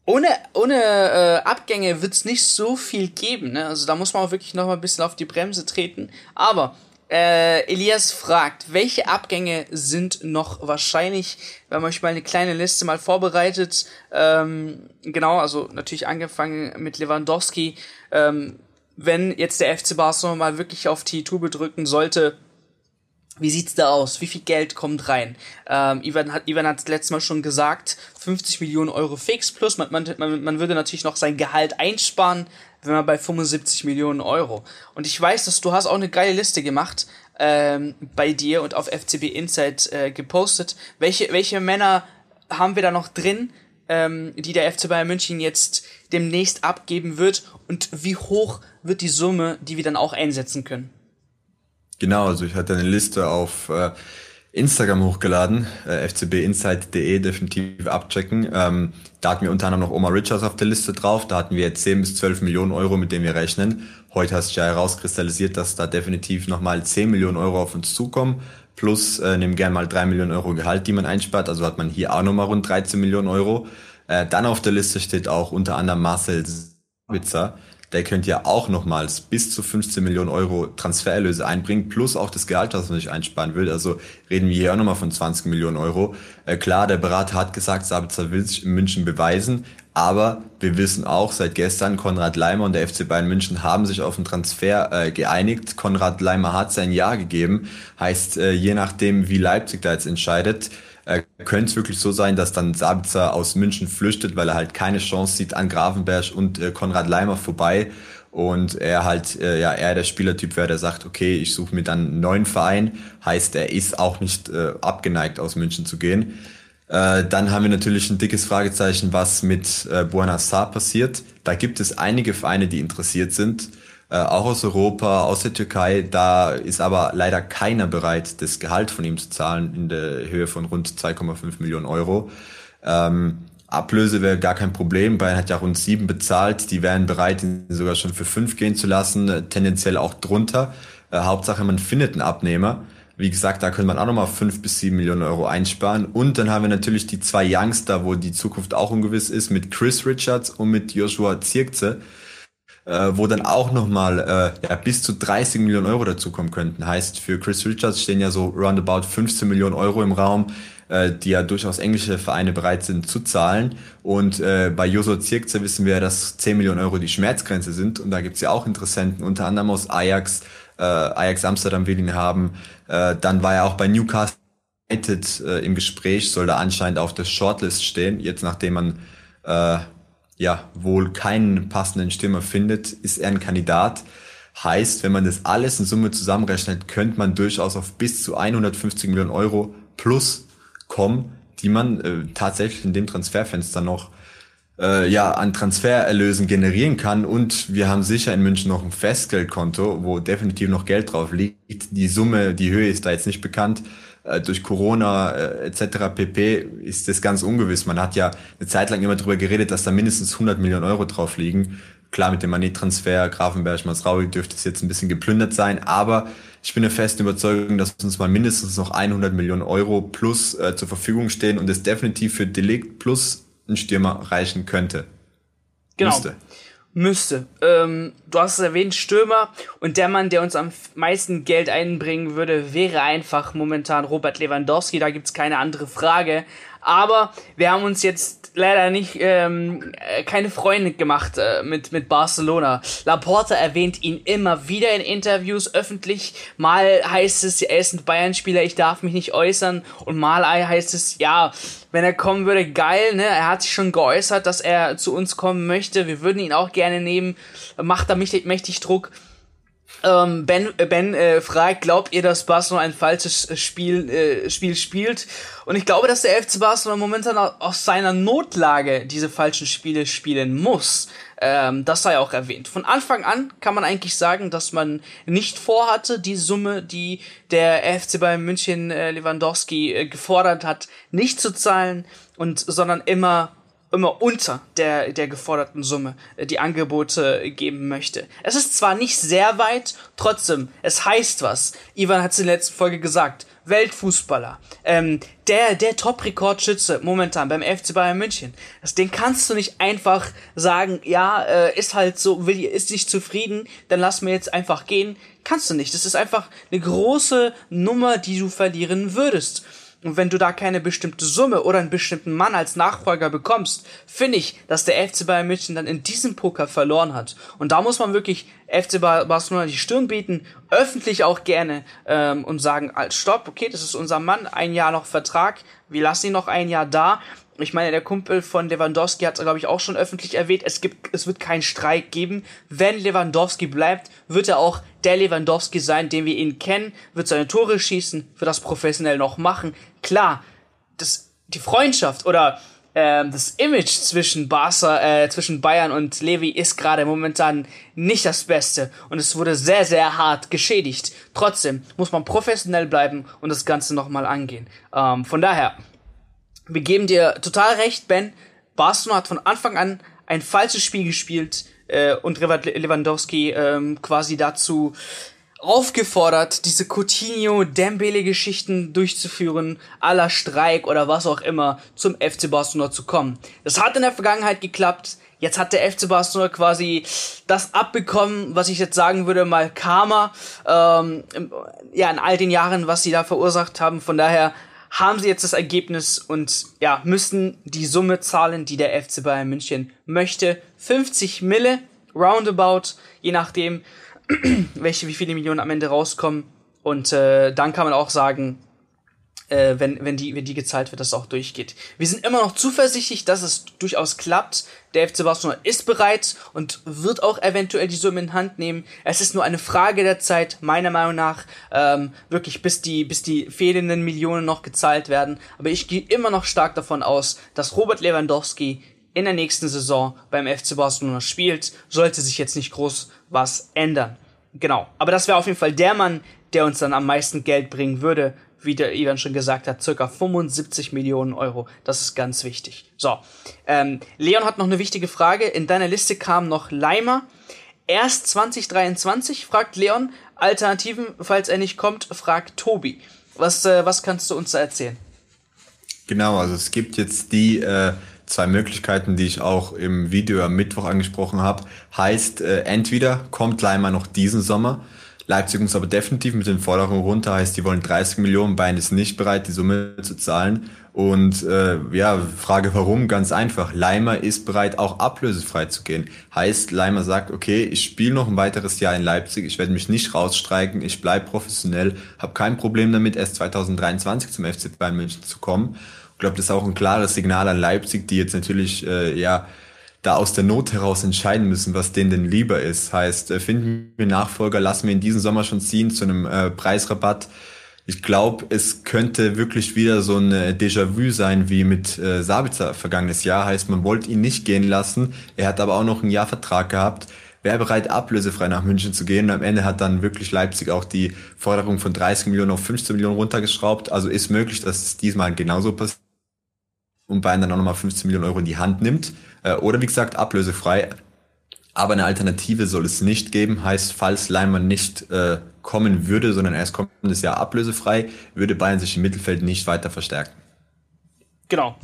ohne, ohne äh, Abgänge wird's nicht so viel geben. Ne? Also da muss man auch wirklich noch mal ein bisschen auf die Bremse treten. Aber äh, Elias fragt, welche Abgänge sind noch wahrscheinlich? Wir haben euch mal eine kleine Liste mal vorbereitet. Ähm, genau, also natürlich angefangen mit Lewandowski. Ähm, wenn jetzt der FC Barcelona mal wirklich auf die Tube drücken sollte, wie sieht's da aus? Wie viel Geld kommt rein? Ähm, Ivan hat Ivan hat letztes Mal schon gesagt, 50 Millionen Euro fix plus. Man, man, man, man würde natürlich noch sein Gehalt einsparen, wenn man bei 75 Millionen Euro. Und ich weiß, dass du hast auch eine geile Liste gemacht ähm, bei dir und auf FCB Insight äh, gepostet. Welche welche Männer haben wir da noch drin, ähm, die der FC Bayern München jetzt demnächst abgeben wird? Und wie hoch wird die Summe, die wir dann auch einsetzen können? Genau, also ich hatte eine Liste auf äh, Instagram hochgeladen, äh, fcbinsight.de definitiv abchecken. Ähm, da hatten wir unter anderem noch Omar Richards auf der Liste drauf. Da hatten wir 10 bis 12 Millionen Euro, mit denen wir rechnen. Heute hast du ja herauskristallisiert, dass da definitiv nochmal 10 Millionen Euro auf uns zukommen. Plus äh, nehmen gerne mal 3 Millionen Euro Gehalt, die man einspart. Also hat man hier auch nochmal rund 13 Millionen Euro. Äh, dann auf der Liste steht auch unter anderem Marcel Sabitzer der könnte ja auch nochmals bis zu 15 Millionen Euro Transfererlöse einbringen, plus auch das Gehalt, das man sich einsparen will. Also reden wir hier auch nochmal von 20 Millionen Euro. Äh, klar, der Berater hat gesagt, Sabitzer will sich in München beweisen, aber wir wissen auch seit gestern, Konrad Leimer und der FC Bayern München haben sich auf einen Transfer äh, geeinigt. Konrad Leimer hat sein Ja gegeben. Heißt, äh, je nachdem, wie Leipzig da jetzt entscheidet, äh, könnte es wirklich so sein, dass dann Sabitzer aus München flüchtet, weil er halt keine Chance sieht an Grafenberg und äh, Konrad Leimer vorbei und er halt äh, ja eher der Spielertyp wäre, der sagt, okay, ich suche mir dann einen neuen Verein, heißt er ist auch nicht äh, abgeneigt aus München zu gehen. Äh, dann haben wir natürlich ein dickes Fragezeichen, was mit äh, Buenos Aires passiert. Da gibt es einige Vereine, die interessiert sind äh, auch aus Europa, aus der Türkei. Da ist aber leider keiner bereit, das Gehalt von ihm zu zahlen in der Höhe von rund 2,5 Millionen Euro. Ähm, Ablöse wäre gar kein Problem. Bayern hat ja rund sieben bezahlt. Die wären bereit, ihn sogar schon für fünf gehen zu lassen, äh, tendenziell auch drunter. Äh, Hauptsache, man findet einen Abnehmer. Wie gesagt, da könnte man auch nochmal fünf bis sieben Millionen Euro einsparen. Und dann haben wir natürlich die zwei Youngster, wo die Zukunft auch ungewiss ist, mit Chris Richards und mit Joshua Zirkze, äh, wo dann auch nochmal äh, ja, bis zu 30 Millionen Euro dazukommen könnten. Heißt, für Chris Richards stehen ja so roundabout 15 Millionen Euro im Raum, äh, die ja durchaus englische Vereine bereit sind zu zahlen. Und äh, bei Joshua Zirkze wissen wir, dass 10 Millionen Euro die Schmerzgrenze sind. Und da gibt's ja auch Interessenten, unter anderem aus Ajax, äh, Ajax Amsterdam will ihn haben. Äh, dann war er auch bei Newcastle United äh, im Gespräch, soll da anscheinend auf der Shortlist stehen. Jetzt nachdem man äh, ja wohl keinen passenden Stürmer findet, ist er ein Kandidat. Heißt, wenn man das alles in Summe zusammenrechnet, könnte man durchaus auf bis zu 150 Millionen Euro plus kommen, die man äh, tatsächlich in dem Transferfenster noch äh, ja, an Transfererlösen generieren kann. Und wir haben sicher in München noch ein Festgeldkonto, wo definitiv noch Geld drauf liegt. Die Summe, die Höhe ist da jetzt nicht bekannt. Äh, durch Corona äh, etc. pp. ist das ganz ungewiss. Man hat ja eine Zeit lang immer darüber geredet, dass da mindestens 100 Millionen Euro drauf liegen. Klar, mit dem Manet-Transfer, Grafenberg, Masraui dürfte es jetzt ein bisschen geplündert sein, aber ich bin der festen Überzeugung, dass uns mal mindestens noch 100 Millionen Euro plus äh, zur Verfügung stehen und es definitiv für Delikt plus ein Stürmer reichen könnte. Genau. Müsste. Müsste. Ähm, du hast es erwähnt, Stürmer. Und der Mann, der uns am meisten Geld einbringen würde, wäre einfach momentan Robert Lewandowski. Da gibt's keine andere Frage. Aber wir haben uns jetzt leider nicht ähm, äh, keine Freunde gemacht äh, mit mit Barcelona. Laporta erwähnt ihn immer wieder in Interviews öffentlich. Mal heißt es, er ist ein Bayern-Spieler, ich darf mich nicht äußern. Und mal heißt es, ja, wenn er kommen würde, geil. Ne, er hat sich schon geäußert, dass er zu uns kommen möchte. Wir würden ihn auch gerne nehmen. Macht da mächtig, mächtig Druck. Ähm, ben äh, ben äh, fragt, glaubt ihr, dass Barcelona ein falsches äh, Spiel, äh, Spiel spielt? Und ich glaube, dass der FC Barcelona momentan aus seiner Notlage diese falschen Spiele spielen muss. Ähm, das sei auch erwähnt. Von Anfang an kann man eigentlich sagen, dass man nicht vorhatte, die Summe, die der FC Bayern München äh, Lewandowski äh, gefordert hat, nicht zu zahlen und sondern immer immer unter der, der geforderten Summe äh, die Angebote geben möchte. Es ist zwar nicht sehr weit, trotzdem, es heißt was. Ivan hat es in der letzten Folge gesagt. Weltfußballer, ähm, der, der Top-Rekordschütze momentan beim FC Bayern München. Den kannst du nicht einfach sagen, ja, äh, ist halt so, will, ist nicht zufrieden, dann lass mir jetzt einfach gehen. Kannst du nicht. Das ist einfach eine große Nummer, die du verlieren würdest. Und wenn du da keine bestimmte Summe oder einen bestimmten Mann als Nachfolger bekommst, finde ich, dass der FC Bayern München dann in diesem Poker verloren hat. Und da muss man wirklich FC Barcelona die Stirn bieten, öffentlich auch gerne ähm, und sagen, als Stopp, okay, das ist unser Mann, ein Jahr noch Vertrag, wir lassen ihn noch ein Jahr da. Ich meine, der Kumpel von Lewandowski hat, glaube ich, auch schon öffentlich erwähnt, es gibt, es wird keinen Streik geben. Wenn Lewandowski bleibt, wird er auch der Lewandowski sein, den wir ihn kennen, wird seine Tore schießen, wird das professionell noch machen. Klar, das, die Freundschaft oder äh, das Image zwischen Barca, äh, zwischen Bayern und Levi ist gerade momentan nicht das Beste und es wurde sehr, sehr hart geschädigt. Trotzdem muss man professionell bleiben und das Ganze nochmal angehen. Ähm, von daher, wir geben dir total recht, Ben. Barcelona hat von Anfang an ein falsches Spiel gespielt äh, und Lewandowski ähm, quasi dazu aufgefordert, diese Coutinho-Dembele-Geschichten durchzuführen, aller Streik oder was auch immer, zum FC Barcelona zu kommen. Das hat in der Vergangenheit geklappt. Jetzt hat der FC Barcelona quasi das abbekommen, was ich jetzt sagen würde, mal Karma, ähm, ja, in all den Jahren, was sie da verursacht haben. Von daher haben sie jetzt das Ergebnis und ja, müssen die Summe zahlen, die der FC Bayern München möchte. 50 Mille, roundabout, je nachdem, (clears throat) welche, wie viele Millionen am Ende rauskommen. Und äh, dann kann man auch sagen, äh, wenn, wenn, die, wenn die gezahlt wird, dass es auch durchgeht. Wir sind immer noch zuversichtlich, dass es durchaus klappt. Der FC Barcelona ist bereit und wird auch eventuell die Summe in Hand nehmen. Es ist nur eine Frage der Zeit, meiner Meinung nach, ähm, wirklich bis die, bis die fehlenden Millionen noch gezahlt werden. Aber ich gehe immer noch stark davon aus, dass Robert Lewandowski in der nächsten Saison beim FC Barcelona spielt. Sollte sich jetzt nicht groß was ändern. Genau. Aber das wäre auf jeden Fall der Mann, der uns dann am meisten Geld bringen würde, wie der Ivan schon gesagt hat, circa 75 Millionen Euro. Das ist ganz wichtig. So, ähm, Leon hat noch eine wichtige Frage. In deiner Liste kam noch Leimer. Erst 2023, fragt Leon, Alternativen, falls er nicht kommt, fragt Tobi. Was, äh, was kannst du uns da erzählen? Genau, also es gibt jetzt die äh, zwei Möglichkeiten, die ich auch im Video am Mittwoch angesprochen habe. Heißt, äh, entweder kommt Leimer noch diesen Sommer, Leipzig muss aber definitiv mit den Forderungen runter, heißt, die wollen 30 Millionen, Bayern ist nicht bereit, die Summe zu zahlen. Und äh, ja, Frage warum? Ganz einfach. Leimer ist bereit, auch ablösefrei zu gehen. Heißt, Leimer sagt, okay, ich spiele noch ein weiteres Jahr in Leipzig, ich werde mich nicht rausstreiken, ich bleibe professionell, habe kein Problem damit, erst 2023 zum FC Bayern München zu kommen. Ich glaube, das ist auch ein klares Signal an Leipzig, die jetzt natürlich äh, ja da aus der Not heraus entscheiden müssen, was denen denn lieber ist. Heißt, äh, finden wir Nachfolger, lassen wir in diesem Sommer schon ziehen zu einem äh, Preisrabatt. Ich glaube, es könnte wirklich wieder so ein Déjà-vu sein wie mit äh, Sabitzer vergangenes Jahr. Heißt, man wollte ihn nicht gehen lassen. Er hat aber auch noch einen Jahrvertrag gehabt. Wäre bereit, ablösefrei nach München zu gehen. Und am Ende hat dann wirklich Leipzig auch die Forderung von 30 Millionen auf 15 Millionen runtergeschraubt. Also ist möglich, dass es diesmal genauso passiert und Bayern dann auch nochmal 15 Millionen Euro in die Hand nimmt. Äh, oder wie gesagt, ablösefrei. Aber eine Alternative soll es nicht geben. Heißt, falls Leimann nicht äh, kommen würde, sondern erst kommendes Jahr ablösefrei, würde Bayern sich im Mittelfeld nicht weiter verstärken. Genau.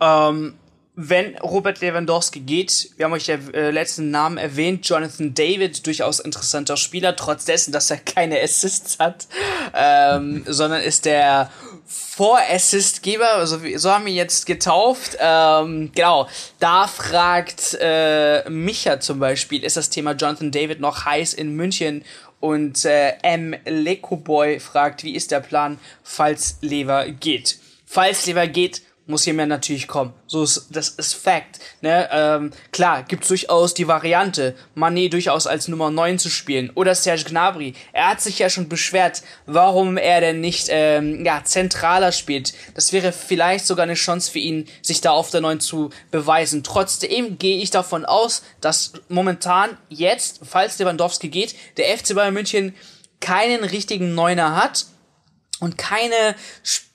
Ähm, wenn Robert Lewandowski geht, wir haben euch ja äh, letzten Namen erwähnt, Jonathan David, durchaus interessanter Spieler, trotz dessen, dass er keine Assists hat, ähm, (laughs) sondern ist der Vor-Assist-Geber, also so haben wir jetzt getauft. Ähm, genau, da fragt äh, Micha zum Beispiel, ist das Thema Jonathan David noch heiß in München? Und äh, M. Lekoboy fragt, wie ist der Plan, falls Lever geht? Falls Lever geht, muss hier mehr natürlich kommen. So ist, das ist Fact. Ne? Ähm, klar, gibt's durchaus die Variante, Mané durchaus als Nummer 9 zu spielen. Oder Serge Gnabry. Er hat sich ja schon beschwert, warum er denn nicht ähm, ja, zentraler spielt. Das wäre vielleicht sogar eine Chance für ihn, sich da auf der 9 zu beweisen. Trotzdem gehe ich davon aus, dass momentan jetzt, falls Lewandowski geht, der FC Bayern München keinen richtigen Neuner hat und keine Sp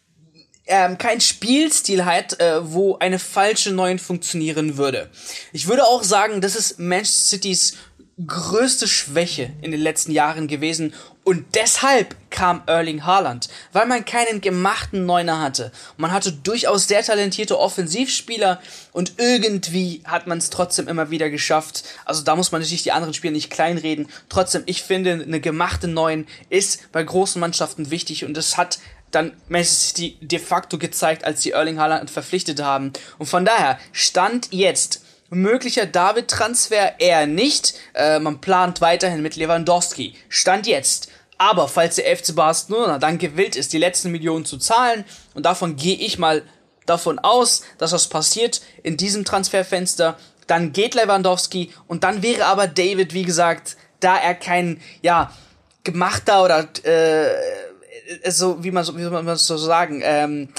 ähm, kein Spielstil hat, äh, wo eine falsche Neun funktionieren würde. Ich würde auch sagen, das ist Manchester Citys größte Schwäche in den letzten Jahren gewesen und deshalb kam Erling Haaland, weil man keinen gemachten Neuner hatte. Man hatte durchaus sehr talentierte Offensivspieler und irgendwie hat man es trotzdem immer wieder geschafft. Also da muss man natürlich die anderen Spieler nicht kleinreden. Trotzdem, ich finde, eine gemachte Neun ist bei großen Mannschaften wichtig und es hat dann Manchester City de facto gezeigt, als sie Erling Haaland verpflichtet haben. Und von daher stand jetzt möglicher David-Transfer eher nicht. Äh, man plant weiterhin mit Lewandowski. Stand jetzt. Aber falls der FC Barcelona dann gewillt ist, die letzten Millionen zu zahlen, und davon gehe ich mal davon aus, dass das passiert in diesem Transferfenster, dann geht Lewandowski und dann wäre aber David, wie gesagt, da er kein, ja, gemachter oder äh, so, wie man so, wie man so sagen, ähm,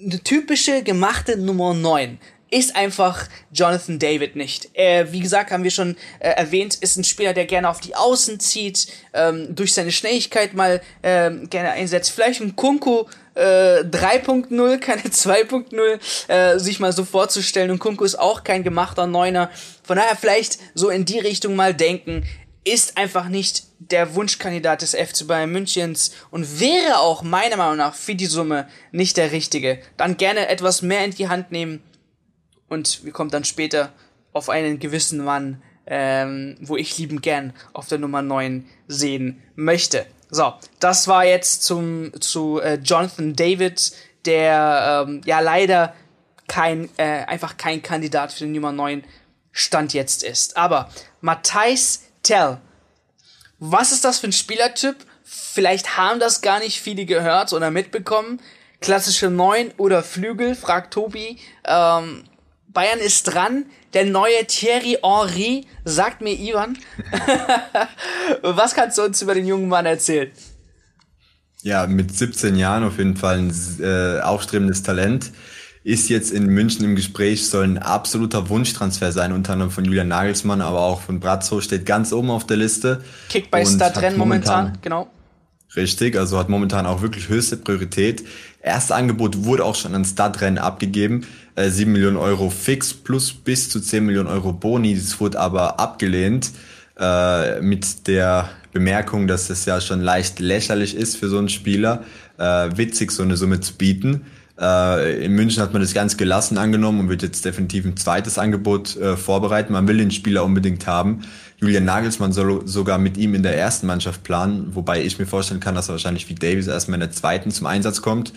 eine typische gemachte Nummer 9 ist einfach Jonathan David nicht. Er, wie gesagt, haben wir schon äh, erwähnt, ist ein Spieler, der gerne auf die Außen zieht, ähm, durch seine Schnelligkeit mal ähm, gerne einsetzt. Vielleicht ein Kunku äh, 3.0, (laughs) keine 2.0, äh, sich mal so vorzustellen. Und Kunku ist auch kein gemachter Neuner. Von daher vielleicht so in die Richtung mal denken ist einfach nicht der Wunschkandidat des FC Bayern Münchens und wäre auch meiner Meinung nach für die Summe nicht der richtige. Dann gerne etwas mehr in die Hand nehmen und wir kommen dann später auf einen gewissen Mann, ähm, wo ich lieben gern auf der Nummer 9 sehen möchte. So, das war jetzt zum zu äh, Jonathan David, der ähm, ja leider kein äh, einfach kein Kandidat für die Nummer 9 Stand jetzt ist. Aber Matthijs Tell. Was ist das für ein Spielertyp? Vielleicht haben das gar nicht viele gehört oder mitbekommen. Klassische Neun oder Flügel, fragt Tobi. Ähm, Bayern ist dran. Der neue Thierry Henry, sagt mir Ivan. (laughs) Was kannst du uns über den jungen Mann erzählen? Ja, mit 17 Jahren auf jeden Fall ein äh, aufstrebendes Talent ist jetzt in München im Gespräch, soll ein absoluter Wunschtransfer sein, unter anderem von Julian Nagelsmann, aber auch von Brazzo, steht ganz oben auf der Liste. Kick bei Stadtrennen momentan, momentan, genau. Richtig, also hat momentan auch wirklich höchste Priorität. Erste Angebot wurde auch schon an Stadtrennen abgegeben. Äh, 7 Millionen Euro fix plus bis zu 10 Millionen Euro Boni. Das wurde aber abgelehnt äh, mit der Bemerkung, dass es ja schon leicht lächerlich ist für so einen Spieler, äh, witzig so eine Summe zu bieten. Äh, in München hat man das ganz gelassen angenommen und wird jetzt definitiv ein zweites Angebot äh, vorbereiten. Man will den Spieler unbedingt haben. Julian Nagelsmann soll sogar mit ihm in der ersten Mannschaft planen, wobei ich mir vorstellen kann, dass er wahrscheinlich wie Davies erstmal in der zweiten zum Einsatz kommt.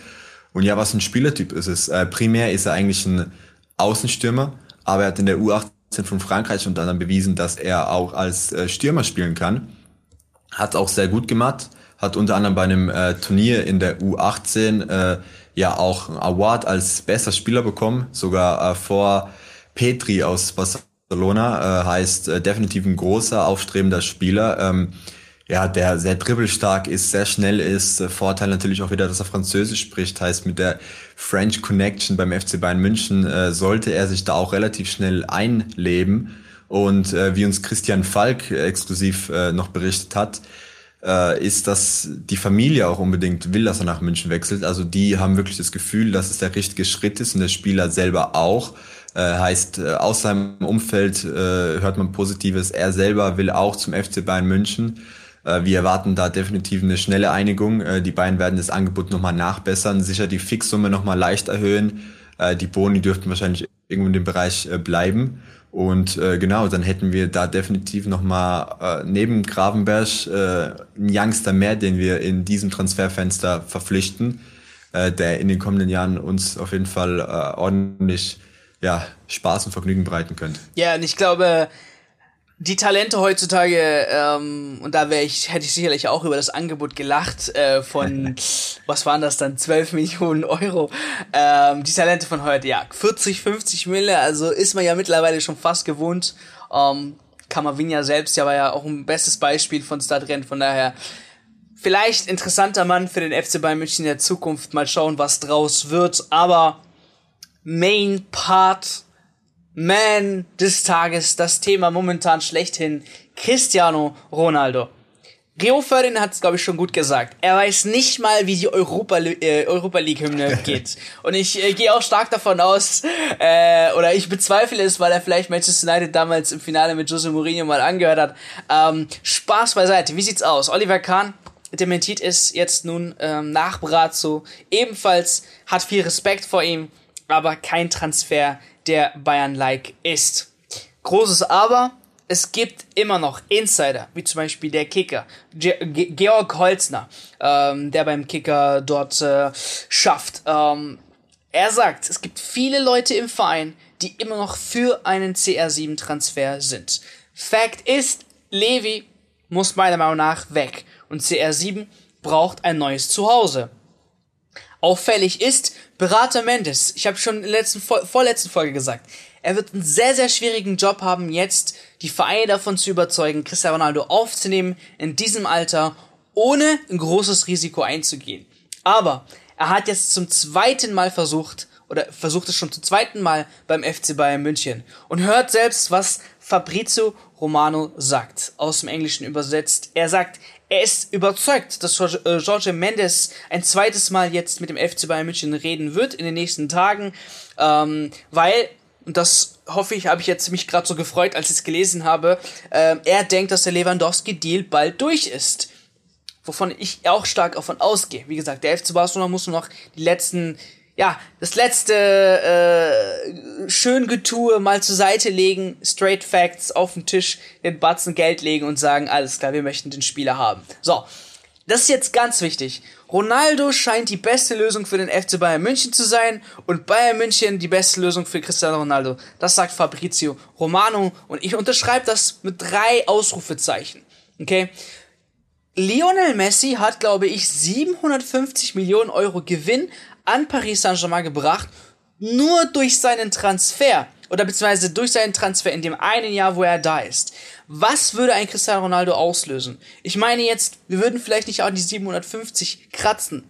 Und ja, was ein Spielertyp ist es. Äh, primär ist er eigentlich ein Außenstürmer, aber er hat in der U18 von Frankreich und dann bewiesen, dass er auch als äh, Stürmer spielen kann. Hat auch sehr gut gemacht, hat unter anderem bei einem äh, Turnier in der U18 äh, ja auch einen Award als bester Spieler bekommen, sogar äh, vor Petri aus Barcelona, äh, heißt äh, definitiv ein großer, aufstrebender Spieler. Ähm, ja, der sehr dribbelstark ist, sehr schnell ist. Äh, Vorteil natürlich auch wieder, dass er Französisch spricht, heißt mit der French Connection beim FC Bayern München äh, sollte er sich da auch relativ schnell einleben. Und äh, wie uns Christian Falk äh, exklusiv äh, noch berichtet hat, äh, ist, dass die Familie auch unbedingt will, dass er nach München wechselt. Also die haben wirklich das Gefühl, dass es der richtige Schritt ist und der Spieler selber auch. Äh, heißt, äh, aus seinem Umfeld äh, hört man Positives. Er selber will auch zum FC Bayern München. Äh, wir erwarten da definitiv eine schnelle Einigung. Die beiden werden das Angebot nochmal nachbessern, sicher die Fixsumme nochmal leicht erhöhen. Die Boni dürften wahrscheinlich irgendwo in dem Bereich bleiben. Und äh, genau, dann hätten wir da definitiv nochmal äh, neben Gravenberg äh, einen Youngster mehr, den wir in diesem Transferfenster verpflichten, äh, der in den kommenden Jahren uns auf jeden Fall äh, ordentlich ja, Spaß und Vergnügen bereiten könnte. Ja, und ich glaube, die Talente heutzutage, ähm, und da wäre ich, hätte ich sicherlich auch über das Angebot gelacht, äh, von, (laughs) was waren das dann, 12 Millionen Euro. Ähm, die Talente von heute, ja, 40, 50 Mille, also ist man ja mittlerweile schon fast gewohnt. Ähm, Kamavinga selbst ja war ja auch ein bestes Beispiel von Stadrennen, von daher vielleicht interessanter Mann für den FC Bayern München in der Zukunft. Mal schauen, was draus wird, aber Main Part man des Tages, das Thema momentan schlechthin, Cristiano Ronaldo. Rio Ferdinand hat es, glaube ich, schon gut gesagt. Er weiß nicht mal, wie die Europa, äh, Europa League-Hymne (laughs) geht. Und ich äh, gehe auch stark davon aus, äh, oder ich bezweifle es, weil er vielleicht Manchester United damals im Finale mit Jose Mourinho mal angehört hat. Ähm, Spaß beiseite. Wie sieht's aus? Oliver Kahn dementiert es jetzt nun ähm, nach Brazzo. Ebenfalls hat viel Respekt vor ihm, aber kein Transfer der Bayern-like ist. Großes Aber, es gibt immer noch Insider, wie zum Beispiel der Kicker, Ge Georg Holzner, ähm, der beim Kicker dort äh, schafft. Ähm, er sagt, es gibt viele Leute im Verein, die immer noch für einen CR7-Transfer sind. Fact ist, Levi muss meiner Meinung nach weg und CR7 braucht ein neues Zuhause. Auffällig ist, Berater Mendes, ich habe schon in der letzten, vorletzten Folge gesagt, er wird einen sehr, sehr schwierigen Job haben, jetzt die Vereine davon zu überzeugen, Cristiano Ronaldo aufzunehmen in diesem Alter, ohne ein großes Risiko einzugehen. Aber er hat jetzt zum zweiten Mal versucht, oder versucht es schon zum zweiten Mal beim FC Bayern München und hört selbst, was Fabrizio Romano sagt, aus dem Englischen übersetzt. Er sagt, er ist überzeugt, dass Jorge äh, Mendes ein zweites Mal jetzt mit dem FC Bayern München reden wird in den nächsten Tagen, ähm, weil und das hoffe ich, habe ich jetzt mich gerade so gefreut, als ich es gelesen habe. Äh, er denkt, dass der Lewandowski-Deal bald durch ist. Wovon ich auch stark davon ausgehe. Wie gesagt, der FC Barcelona muss nur noch die letzten ja, das letzte äh, schön Getue mal zur Seite legen, straight facts auf den Tisch, den Batzen Geld legen und sagen, alles klar, wir möchten den Spieler haben. So, das ist jetzt ganz wichtig. Ronaldo scheint die beste Lösung für den FC Bayern München zu sein und Bayern München die beste Lösung für Cristiano Ronaldo. Das sagt Fabrizio Romano und ich unterschreibe das mit drei Ausrufezeichen. Okay? Lionel Messi hat, glaube ich, 750 Millionen Euro Gewinn an Paris Saint-Germain gebracht, nur durch seinen Transfer oder beziehungsweise durch seinen Transfer in dem einen Jahr, wo er da ist. Was würde ein Cristiano Ronaldo auslösen? Ich meine jetzt, wir würden vielleicht nicht auch die 750 kratzen.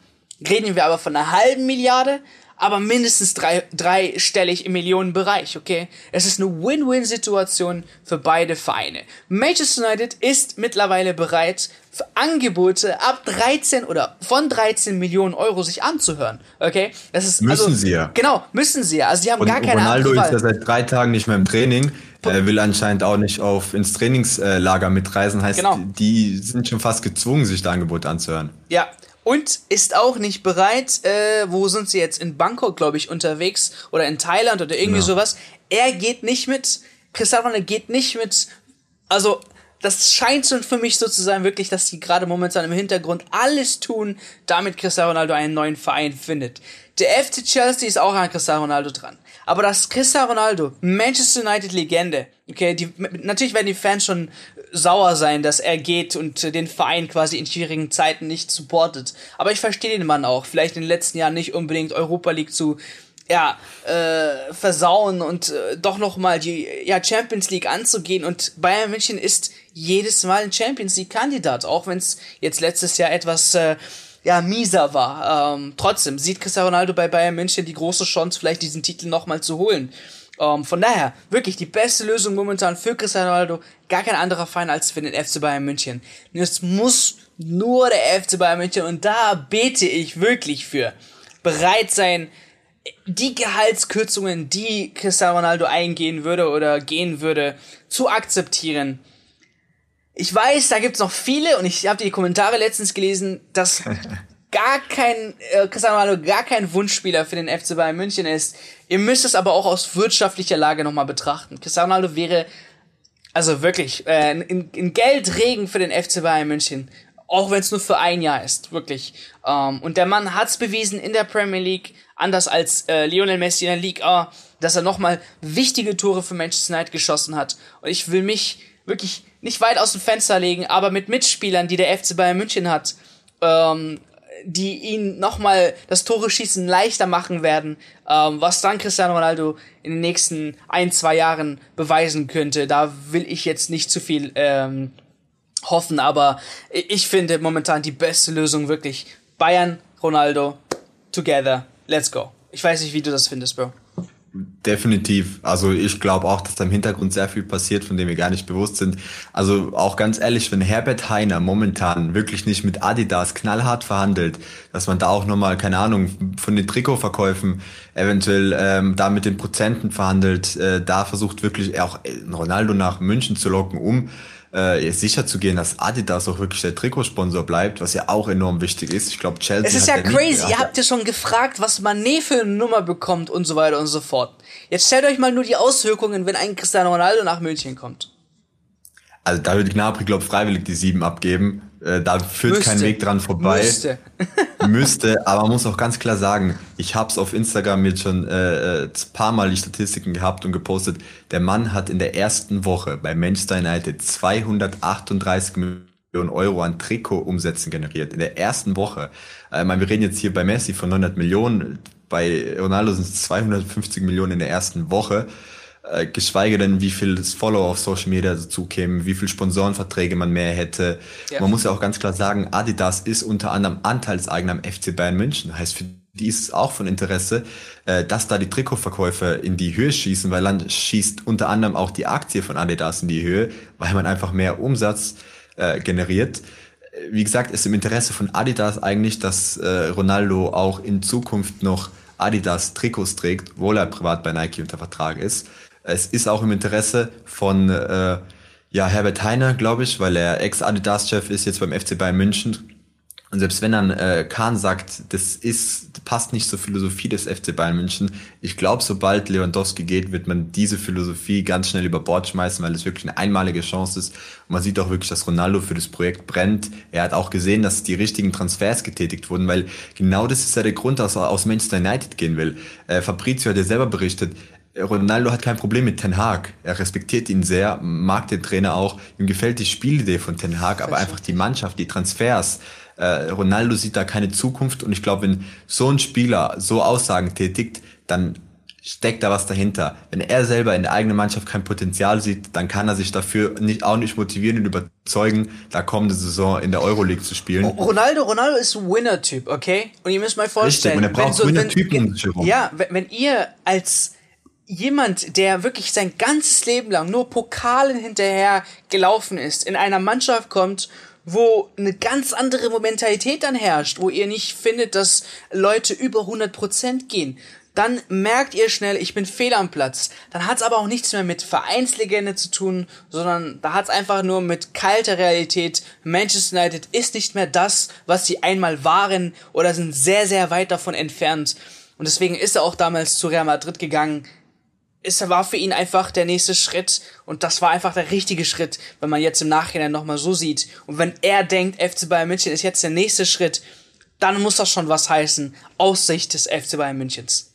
Reden wir aber von einer halben Milliarde, aber mindestens drei, dreistellig im Millionenbereich, okay? Es ist eine Win-Win-Situation für beide Vereine. Manchester United ist mittlerweile bereit, Angebote ab 13 oder von 13 Millionen Euro sich anzuhören, okay? Das ist, müssen also, sie ja. Genau, müssen sie ja. Also die haben Und gar keine Ronaldo ist ja seit drei Tagen nicht mehr im Training. Er will anscheinend auch nicht auf ins Trainingslager mitreisen, heißt, genau. die sind schon fast gezwungen, sich das Angebot anzuhören. Ja, und ist auch nicht bereit, äh, wo sind sie jetzt? In Bangkok, glaube ich, unterwegs oder in Thailand oder irgendwie ja. sowas. Er geht nicht mit, Cristiano Ronaldo geht nicht mit, also das scheint schon für mich so zu sein, wirklich, dass die gerade momentan im Hintergrund alles tun, damit Cristiano Ronaldo einen neuen Verein findet. Der FC Chelsea ist auch an Cristiano Ronaldo dran. Aber das Cristiano Ronaldo, Manchester United Legende, okay, die, natürlich werden die Fans schon sauer sein, dass er geht und den Verein quasi in schwierigen Zeiten nicht supportet. Aber ich verstehe den Mann auch. Vielleicht in den letzten Jahren nicht unbedingt Europa League zu ja, äh, versauen und äh, doch noch mal die ja, Champions League anzugehen. Und Bayern München ist jedes Mal ein Champions League Kandidat, auch wenn es jetzt letztes Jahr etwas äh, ja, mieser war. Ähm, trotzdem sieht Cristiano Ronaldo bei Bayern München die große Chance, vielleicht diesen Titel nochmal zu holen. Ähm, von daher, wirklich die beste Lösung momentan für Cristiano Ronaldo, gar kein anderer Verein als für den FC Bayern München. Es muss nur der FC Bayern München, und da bete ich wirklich für, bereit sein, die Gehaltskürzungen, die Cristiano Ronaldo eingehen würde oder gehen würde, zu akzeptieren ich weiß, da gibt's noch viele und ich habe die Kommentare letztens gelesen, dass (laughs) gar kein äh, Cristiano Ronaldo gar kein Wunschspieler für den FC Bayern München ist. Ihr müsst es aber auch aus wirtschaftlicher Lage nochmal betrachten. Cristiano Ronaldo wäre also wirklich äh, in, in Geldregen für den FC Bayern München, auch wenn es nur für ein Jahr ist, wirklich. Ähm, und der Mann hat's bewiesen in der Premier League, anders als äh, Lionel Messi in der Liga, dass er nochmal wichtige Tore für Manchester United geschossen hat. Und ich will mich wirklich nicht weit aus dem Fenster legen, aber mit Mitspielern, die der FC Bayern München hat, ähm, die ihn nochmal das Tore schießen leichter machen werden, ähm, was dann Cristiano Ronaldo in den nächsten ein, zwei Jahren beweisen könnte. Da will ich jetzt nicht zu viel ähm, hoffen, aber ich finde momentan die beste Lösung wirklich Bayern, Ronaldo, together, let's go. Ich weiß nicht, wie du das findest, Bro. Definitiv. Also ich glaube auch, dass da im Hintergrund sehr viel passiert, von dem wir gar nicht bewusst sind. Also auch ganz ehrlich, wenn Herbert Heiner momentan wirklich nicht mit Adidas knallhart verhandelt, dass man da auch nochmal, keine Ahnung, von den Trikotverkäufen eventuell ähm, da mit den Prozenten verhandelt, äh, da versucht wirklich auch Ronaldo nach München zu locken, um äh, sicher zu gehen, dass Adidas auch wirklich der Trikotsponsor bleibt, was ja auch enorm wichtig ist. Ich glaube, Chelsea. Es ist ja crazy. Ihr habt ja schon gefragt, was Manet für eine Nummer bekommt und so weiter und so fort. Jetzt stellt euch mal nur die Auswirkungen, wenn ein Cristiano Ronaldo nach München kommt. Also da würde Gnabry, glaube frei,willig die sieben abgeben. Äh, da führt Müsste. kein Weg dran vorbei. Müsste. (laughs) (laughs) Müsste, aber man muss auch ganz klar sagen, ich habe es auf Instagram jetzt schon äh, äh paar Mal die Statistiken gehabt und gepostet. Der Mann hat in der ersten Woche bei Manchester United 238 Millionen Euro an Trikotumsätzen generiert. In der ersten Woche. Äh, wir reden jetzt hier bei Messi von 900 Millionen. Bei Ronaldo sind es 250 Millionen in der ersten Woche. Äh, geschweige denn, wie viel Follower auf Social Media dazu kämen, wie viel Sponsorenverträge man mehr hätte. Ja. Man muss ja auch ganz klar sagen, Adidas ist unter anderem Anteilseigner am FC Bayern München. Heißt, für die ist es auch von Interesse, äh, dass da die Trikotverkäufe in die Höhe schießen, weil dann schießt unter anderem auch die Aktie von Adidas in die Höhe, weil man einfach mehr Umsatz äh, generiert wie gesagt, ist im Interesse von Adidas eigentlich, dass äh, Ronaldo auch in Zukunft noch Adidas Trikots trägt, obwohl er privat bei Nike unter Vertrag ist. Es ist auch im Interesse von äh, ja, Herbert Heiner, glaube ich, weil er Ex-Adidas-Chef ist jetzt beim FC Bayern München. Und selbst wenn dann äh, Kahn sagt, das ist passt nicht zur Philosophie des FC Bayern München, ich glaube, sobald Lewandowski geht, wird man diese Philosophie ganz schnell über Bord schmeißen, weil es wirklich eine einmalige Chance ist. Und man sieht auch wirklich, dass Ronaldo für das Projekt brennt. Er hat auch gesehen, dass die richtigen Transfers getätigt wurden, weil genau das ist ja der Grund, dass er aus Manchester United gehen will. Äh, Fabrizio hat ja selber berichtet, Ronaldo hat kein Problem mit Ten Hag. Er respektiert ihn sehr, mag den Trainer auch. Ihm gefällt die Spielidee von Ten Hag, aber einfach die Mannschaft, die Transfers. Äh, Ronaldo sieht da keine Zukunft und ich glaube, wenn so ein Spieler so Aussagen tätigt, dann steckt da was dahinter. Wenn er selber in der eigenen Mannschaft kein Potenzial sieht, dann kann er sich dafür nicht, auch nicht motivieren und überzeugen, da kommende Saison in der Euroleague zu spielen. Ronaldo, Ronaldo ist ein Winner-Typ, okay? Und ihr müsst mal vorstellen, Richtig, und er braucht so, Winner-Typen. Ja, wenn, wenn ihr als jemand, der wirklich sein ganzes Leben lang nur Pokalen hinterher gelaufen ist, in einer Mannschaft kommt, wo eine ganz andere Momentalität dann herrscht, wo ihr nicht findet, dass Leute über 100% gehen, dann merkt ihr schnell, ich bin fehl am Platz. Dann hat's aber auch nichts mehr mit Vereinslegende zu tun, sondern da hat's einfach nur mit kalter Realität. Manchester United ist nicht mehr das, was sie einmal waren oder sind sehr, sehr weit davon entfernt. Und deswegen ist er auch damals zu Real Madrid gegangen. Es war für ihn einfach der nächste Schritt und das war einfach der richtige Schritt, wenn man jetzt im Nachhinein nochmal so sieht. Und wenn er denkt, FC Bayern München ist jetzt der nächste Schritt, dann muss das schon was heißen aus Sicht des FC Bayern Münchens.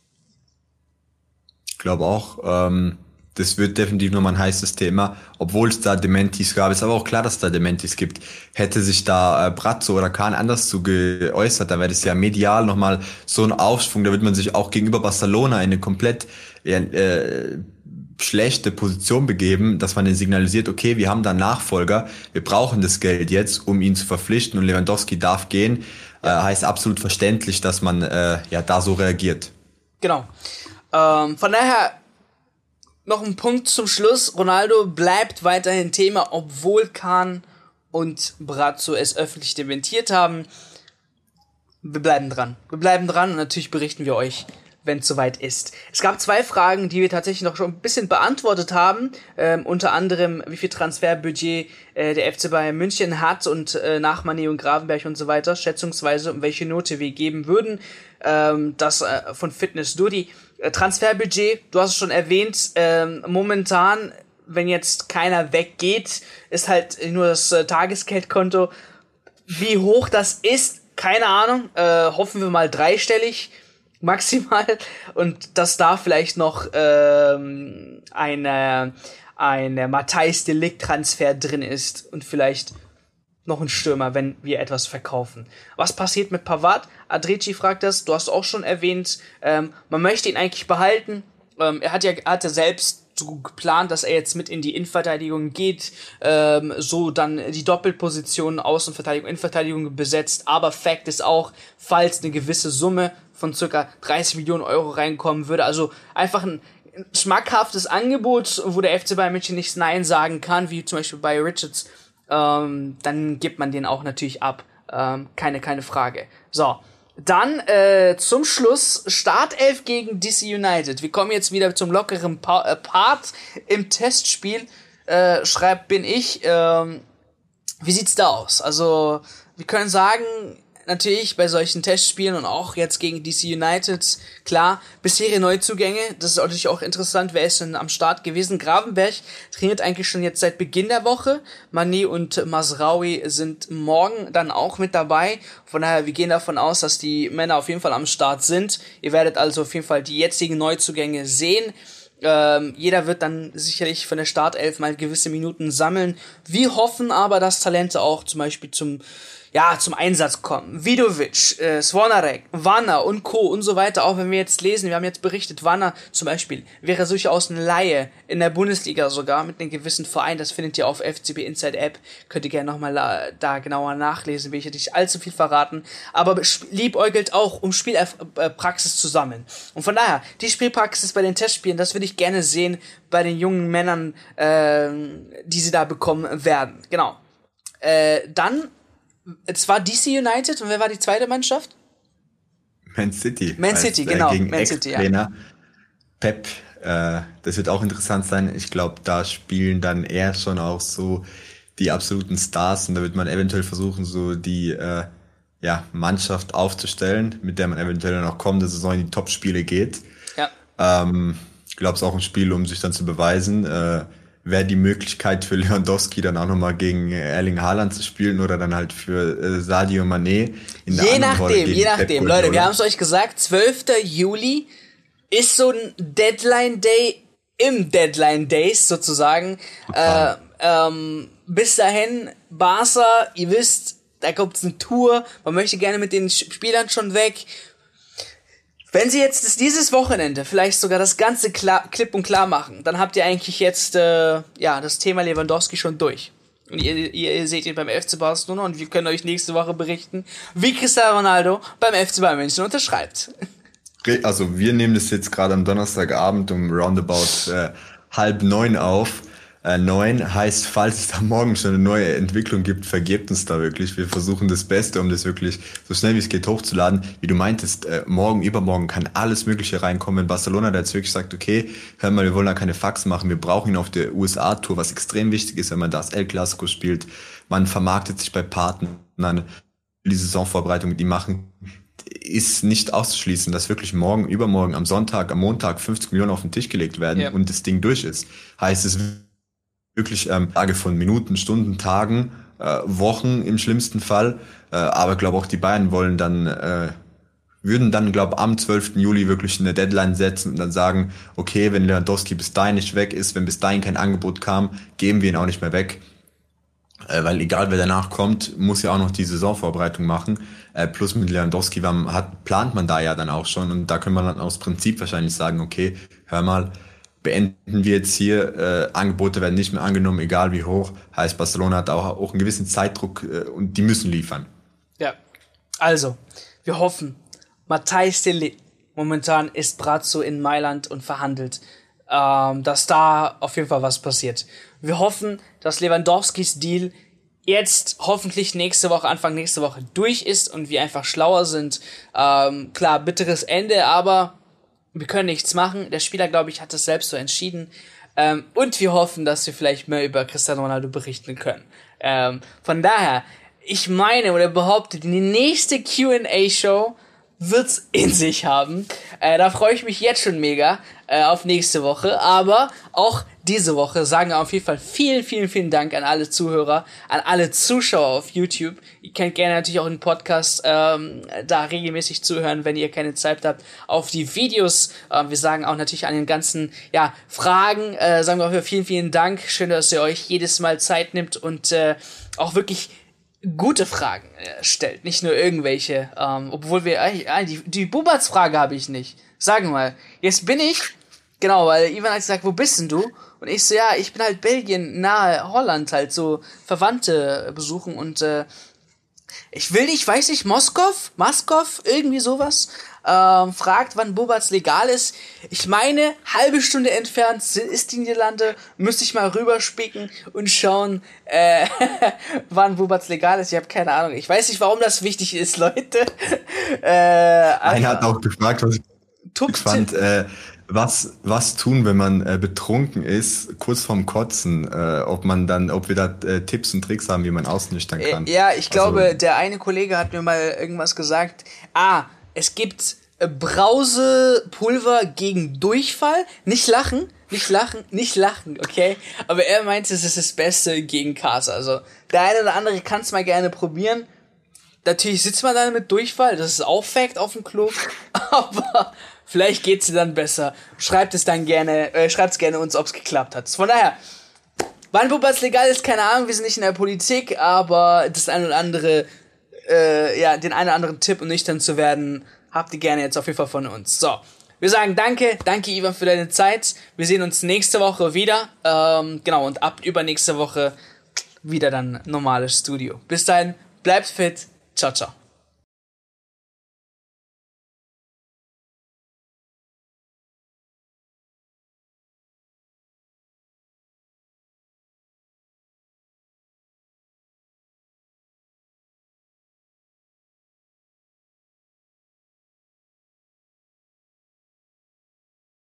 Ich glaube auch, ähm, das wird definitiv nochmal ein heißes Thema, obwohl es da Dementis gab. Ist aber auch klar, dass es da Dementis gibt. Hätte sich da äh, Bratzo oder Kahn anders zu geäußert, dann wäre das ja medial nochmal so ein Aufschwung. Da wird man sich auch gegenüber Barcelona in eine komplett äh, schlechte Position begeben, dass man den signalisiert, okay, wir haben da einen Nachfolger, wir brauchen das Geld jetzt, um ihn zu verpflichten und Lewandowski darf gehen. Äh, heißt absolut verständlich, dass man äh, ja da so reagiert. Genau. Ähm, von daher noch ein Punkt zum Schluss. Ronaldo bleibt weiterhin Thema, obwohl Kahn und Brazzo es öffentlich dementiert haben. Wir bleiben dran. Wir bleiben dran und natürlich berichten wir euch, wenn es soweit ist. Es gab zwei Fragen, die wir tatsächlich noch schon ein bisschen beantwortet haben. Ähm, unter anderem, wie viel Transferbudget äh, der FC Bayern München hat und äh, nach Mané und Gravenberg und so weiter, schätzungsweise, um welche Note wir geben würden. Ähm, das äh, von Fitness Dudi. Äh, Transferbudget, du hast es schon erwähnt, ähm, momentan, wenn jetzt keiner weggeht, ist halt nur das äh, Tagesgeldkonto. Wie hoch das ist, keine Ahnung. Äh, hoffen wir mal dreistellig maximal. Und dass da vielleicht noch ähm, eine, eine Matthijs Delikt Transfer drin ist und vielleicht noch ein Stürmer, wenn wir etwas verkaufen. Was passiert mit Pavard? Adreci fragt das, du hast auch schon erwähnt, ähm, man möchte ihn eigentlich behalten. Ähm, er hat ja, hat ja selbst so geplant, dass er jetzt mit in die Innenverteidigung geht, ähm, so dann die Doppelposition Außenverteidigung, Innenverteidigung besetzt. Aber Fakt ist auch, falls eine gewisse Summe von circa 30 Millionen Euro reinkommen würde, also einfach ein schmackhaftes Angebot, wo der FC Bayern München nicht Nein sagen kann, wie zum Beispiel bei Richards ähm, dann gibt man den auch natürlich ab. Ähm, keine, keine Frage. So. Dann äh, zum Schluss Startelf gegen DC United. Wir kommen jetzt wieder zum lockeren pa äh, Part im Testspiel. Äh, schreibt bin ich. Ähm, wie sieht's da aus? Also wir können sagen, natürlich bei solchen Testspielen und auch jetzt gegen DC United, klar, bisherige Neuzugänge, das ist natürlich auch interessant, wer ist denn am Start gewesen? Gravenberg trainiert eigentlich schon jetzt seit Beginn der Woche, Mané und Masraui sind morgen dann auch mit dabei, von daher, wir gehen davon aus, dass die Männer auf jeden Fall am Start sind, ihr werdet also auf jeden Fall die jetzigen Neuzugänge sehen, ähm, jeder wird dann sicherlich von der Startelf mal gewisse Minuten sammeln. Wir hoffen aber, dass Talente auch zum Beispiel zum ja, zum Einsatz kommen. Vidovic, äh, Svonarek, Wanner und Co. und so weiter. Auch wenn wir jetzt lesen, wir haben jetzt berichtet, Wanner zum Beispiel wäre durchaus eine Laie in der Bundesliga sogar mit einem gewissen Verein. Das findet ihr auf FCB Inside App. Könnt ihr gerne nochmal da genauer nachlesen, will ich nicht allzu viel verraten. Aber liebäugelt auch, um Spielpraxis zu sammeln. Und von daher, die Spielpraxis bei den Testspielen, das würde ich gerne sehen bei den jungen Männern, äh, die sie da bekommen werden. Genau. Äh, dann es war DC United und wer war die zweite Mannschaft? Man City. Man City, als, äh, genau. Gegen Man City, ja. Pep, äh, das wird auch interessant sein. Ich glaube, da spielen dann eher schon auch so die absoluten Stars und da wird man eventuell versuchen, so die äh, ja, Mannschaft aufzustellen, mit der man eventuell dann auch kommende Saison in die Top-Spiele geht. Ja. Ähm, ich glaube, es ist auch ein Spiel, um sich dann zu beweisen. Äh, wäre die Möglichkeit für Lewandowski dann auch nochmal gegen Erling Haaland zu spielen oder dann halt für äh, Sadio Mané in der Je nachdem, je nachdem. Leute, wir haben es euch gesagt, 12. Juli ist so ein Deadline Day im Deadline Days sozusagen. Äh, ähm, bis dahin, Barca, ihr wisst, da kommt eine Tour, man möchte gerne mit den Spielern schon weg. Wenn sie jetzt dieses Wochenende vielleicht sogar das ganze klar, klipp und klar machen, dann habt ihr eigentlich jetzt äh, ja das Thema Lewandowski schon durch. Und ihr, ihr, ihr seht ihn beim FC Barcelona und wir können euch nächste Woche berichten, wie Cristiano Ronaldo beim FC Bayern München unterschreibt. Also wir nehmen das jetzt gerade am Donnerstagabend um roundabout äh, halb neun auf. Äh, neun heißt, falls es da morgen schon eine neue Entwicklung gibt, vergebt uns da wirklich. Wir versuchen das Beste, um das wirklich so schnell wie es geht hochzuladen. Wie du meintest, äh, morgen, übermorgen kann alles Mögliche reinkommen. In Barcelona, der jetzt wirklich sagt, okay, hör mal, wir wollen da keine Fax machen, wir brauchen ihn auf der USA-Tour, was extrem wichtig ist, wenn man das El Clasico spielt. Man vermarktet sich bei Partnern, die Saisonvorbereitung, die machen ist nicht auszuschließen, dass wirklich morgen, übermorgen, am Sonntag, am Montag 50 Millionen auf den Tisch gelegt werden ja. und das Ding durch ist. Heißt es wirklich ähm, Tage von Minuten, Stunden, Tagen, äh, Wochen im schlimmsten Fall. Äh, aber glaube auch die Bayern wollen dann, äh, würden dann, glaube am 12. Juli wirklich eine Deadline setzen und dann sagen, okay, wenn Lewandowski bis dahin nicht weg ist, wenn bis dahin kein Angebot kam, geben wir ihn auch nicht mehr weg. Äh, weil egal wer danach kommt, muss ja auch noch die Saisonvorbereitung machen. Äh, plus mit Lewandowski hat, plant man da ja dann auch schon und da können wir dann aus Prinzip wahrscheinlich sagen, okay, hör mal, beenden wir jetzt hier, äh, Angebote werden nicht mehr angenommen, egal wie hoch. Heißt, Barcelona hat auch, auch einen gewissen Zeitdruck äh, und die müssen liefern. Ja, also, wir hoffen, Matthijs Dele momentan ist Brazzo in Mailand und verhandelt, ähm, dass da auf jeden Fall was passiert. Wir hoffen, dass Lewandowskis Deal jetzt hoffentlich nächste Woche, Anfang nächste Woche durch ist und wir einfach schlauer sind. Ähm, klar, bitteres Ende, aber wir können nichts machen. Der Spieler, glaube ich, hat das selbst so entschieden. Ähm, und wir hoffen, dass wir vielleicht mehr über Cristiano Ronaldo berichten können. Ähm, von daher, ich meine oder behaupte, die nächste QA-Show wird's in sich haben. Äh, da freue ich mich jetzt schon mega äh, auf nächste Woche. Aber auch diese Woche sagen wir auf jeden Fall vielen, vielen, vielen Dank an alle Zuhörer, an alle Zuschauer auf YouTube. Ihr könnt gerne natürlich auch den Podcast ähm, da regelmäßig zuhören, wenn ihr keine Zeit habt, auf die Videos. Äh, wir sagen auch natürlich an den ganzen ja, Fragen, äh, sagen wir auch vielen, vielen Dank. Schön, dass ihr euch jedes Mal Zeit nimmt und äh, auch wirklich gute Fragen äh, stellt, nicht nur irgendwelche. Ähm, obwohl wir, äh, die, die Bubats-Frage habe ich nicht. Sagen mal, jetzt bin ich, genau, weil Ivan hat gesagt, wo bist denn du? Und ich so, ja, ich bin halt Belgien, nahe Holland halt, so Verwandte besuchen und äh, ich will nicht, weiß ich, Moskow, Moskow, irgendwie sowas, ähm, fragt, wann Bubats legal ist. Ich meine, halbe Stunde entfernt ist die Niederlande, müsste ich mal rüberspicken und schauen, äh, (laughs) wann Bubats legal ist. Ich habe keine Ahnung. Ich weiß nicht, warum das wichtig ist, (laughs) Leute. äh, Einer hat auch gefragt, was ich fand, äh, was, was tun, wenn man äh, betrunken ist, kurz vorm Kotzen, äh, ob man dann, ob wir da äh, Tipps und Tricks haben, wie man ausnüchtern kann. Äh, ja, ich glaube, also, der eine Kollege hat mir mal irgendwas gesagt. Ah, es gibt äh, Brausepulver gegen Durchfall. Nicht lachen, nicht lachen, nicht lachen, okay? Aber er meinte, es ist das Beste gegen Kater. Also, der eine oder andere kann es mal gerne probieren. Natürlich sitzt man dann mit Durchfall, das ist auch Fact auf dem Klo. (laughs) Aber Vielleicht geht's dir dann besser. Schreibt es dann gerne, äh, schreibt's gerne uns, ob's geklappt hat. Von daher, wann Puppers legal ist, keine Ahnung, wir sind nicht in der Politik, aber das ein oder andere, äh, ja, den einen oder anderen Tipp, um nüchtern zu werden, habt ihr gerne jetzt auf jeden Fall von uns. So. Wir sagen danke, danke Ivan für deine Zeit. Wir sehen uns nächste Woche wieder. Ähm, genau, und ab übernächste Woche wieder dann normales Studio. Bis dahin, bleibt fit. Ciao, ciao.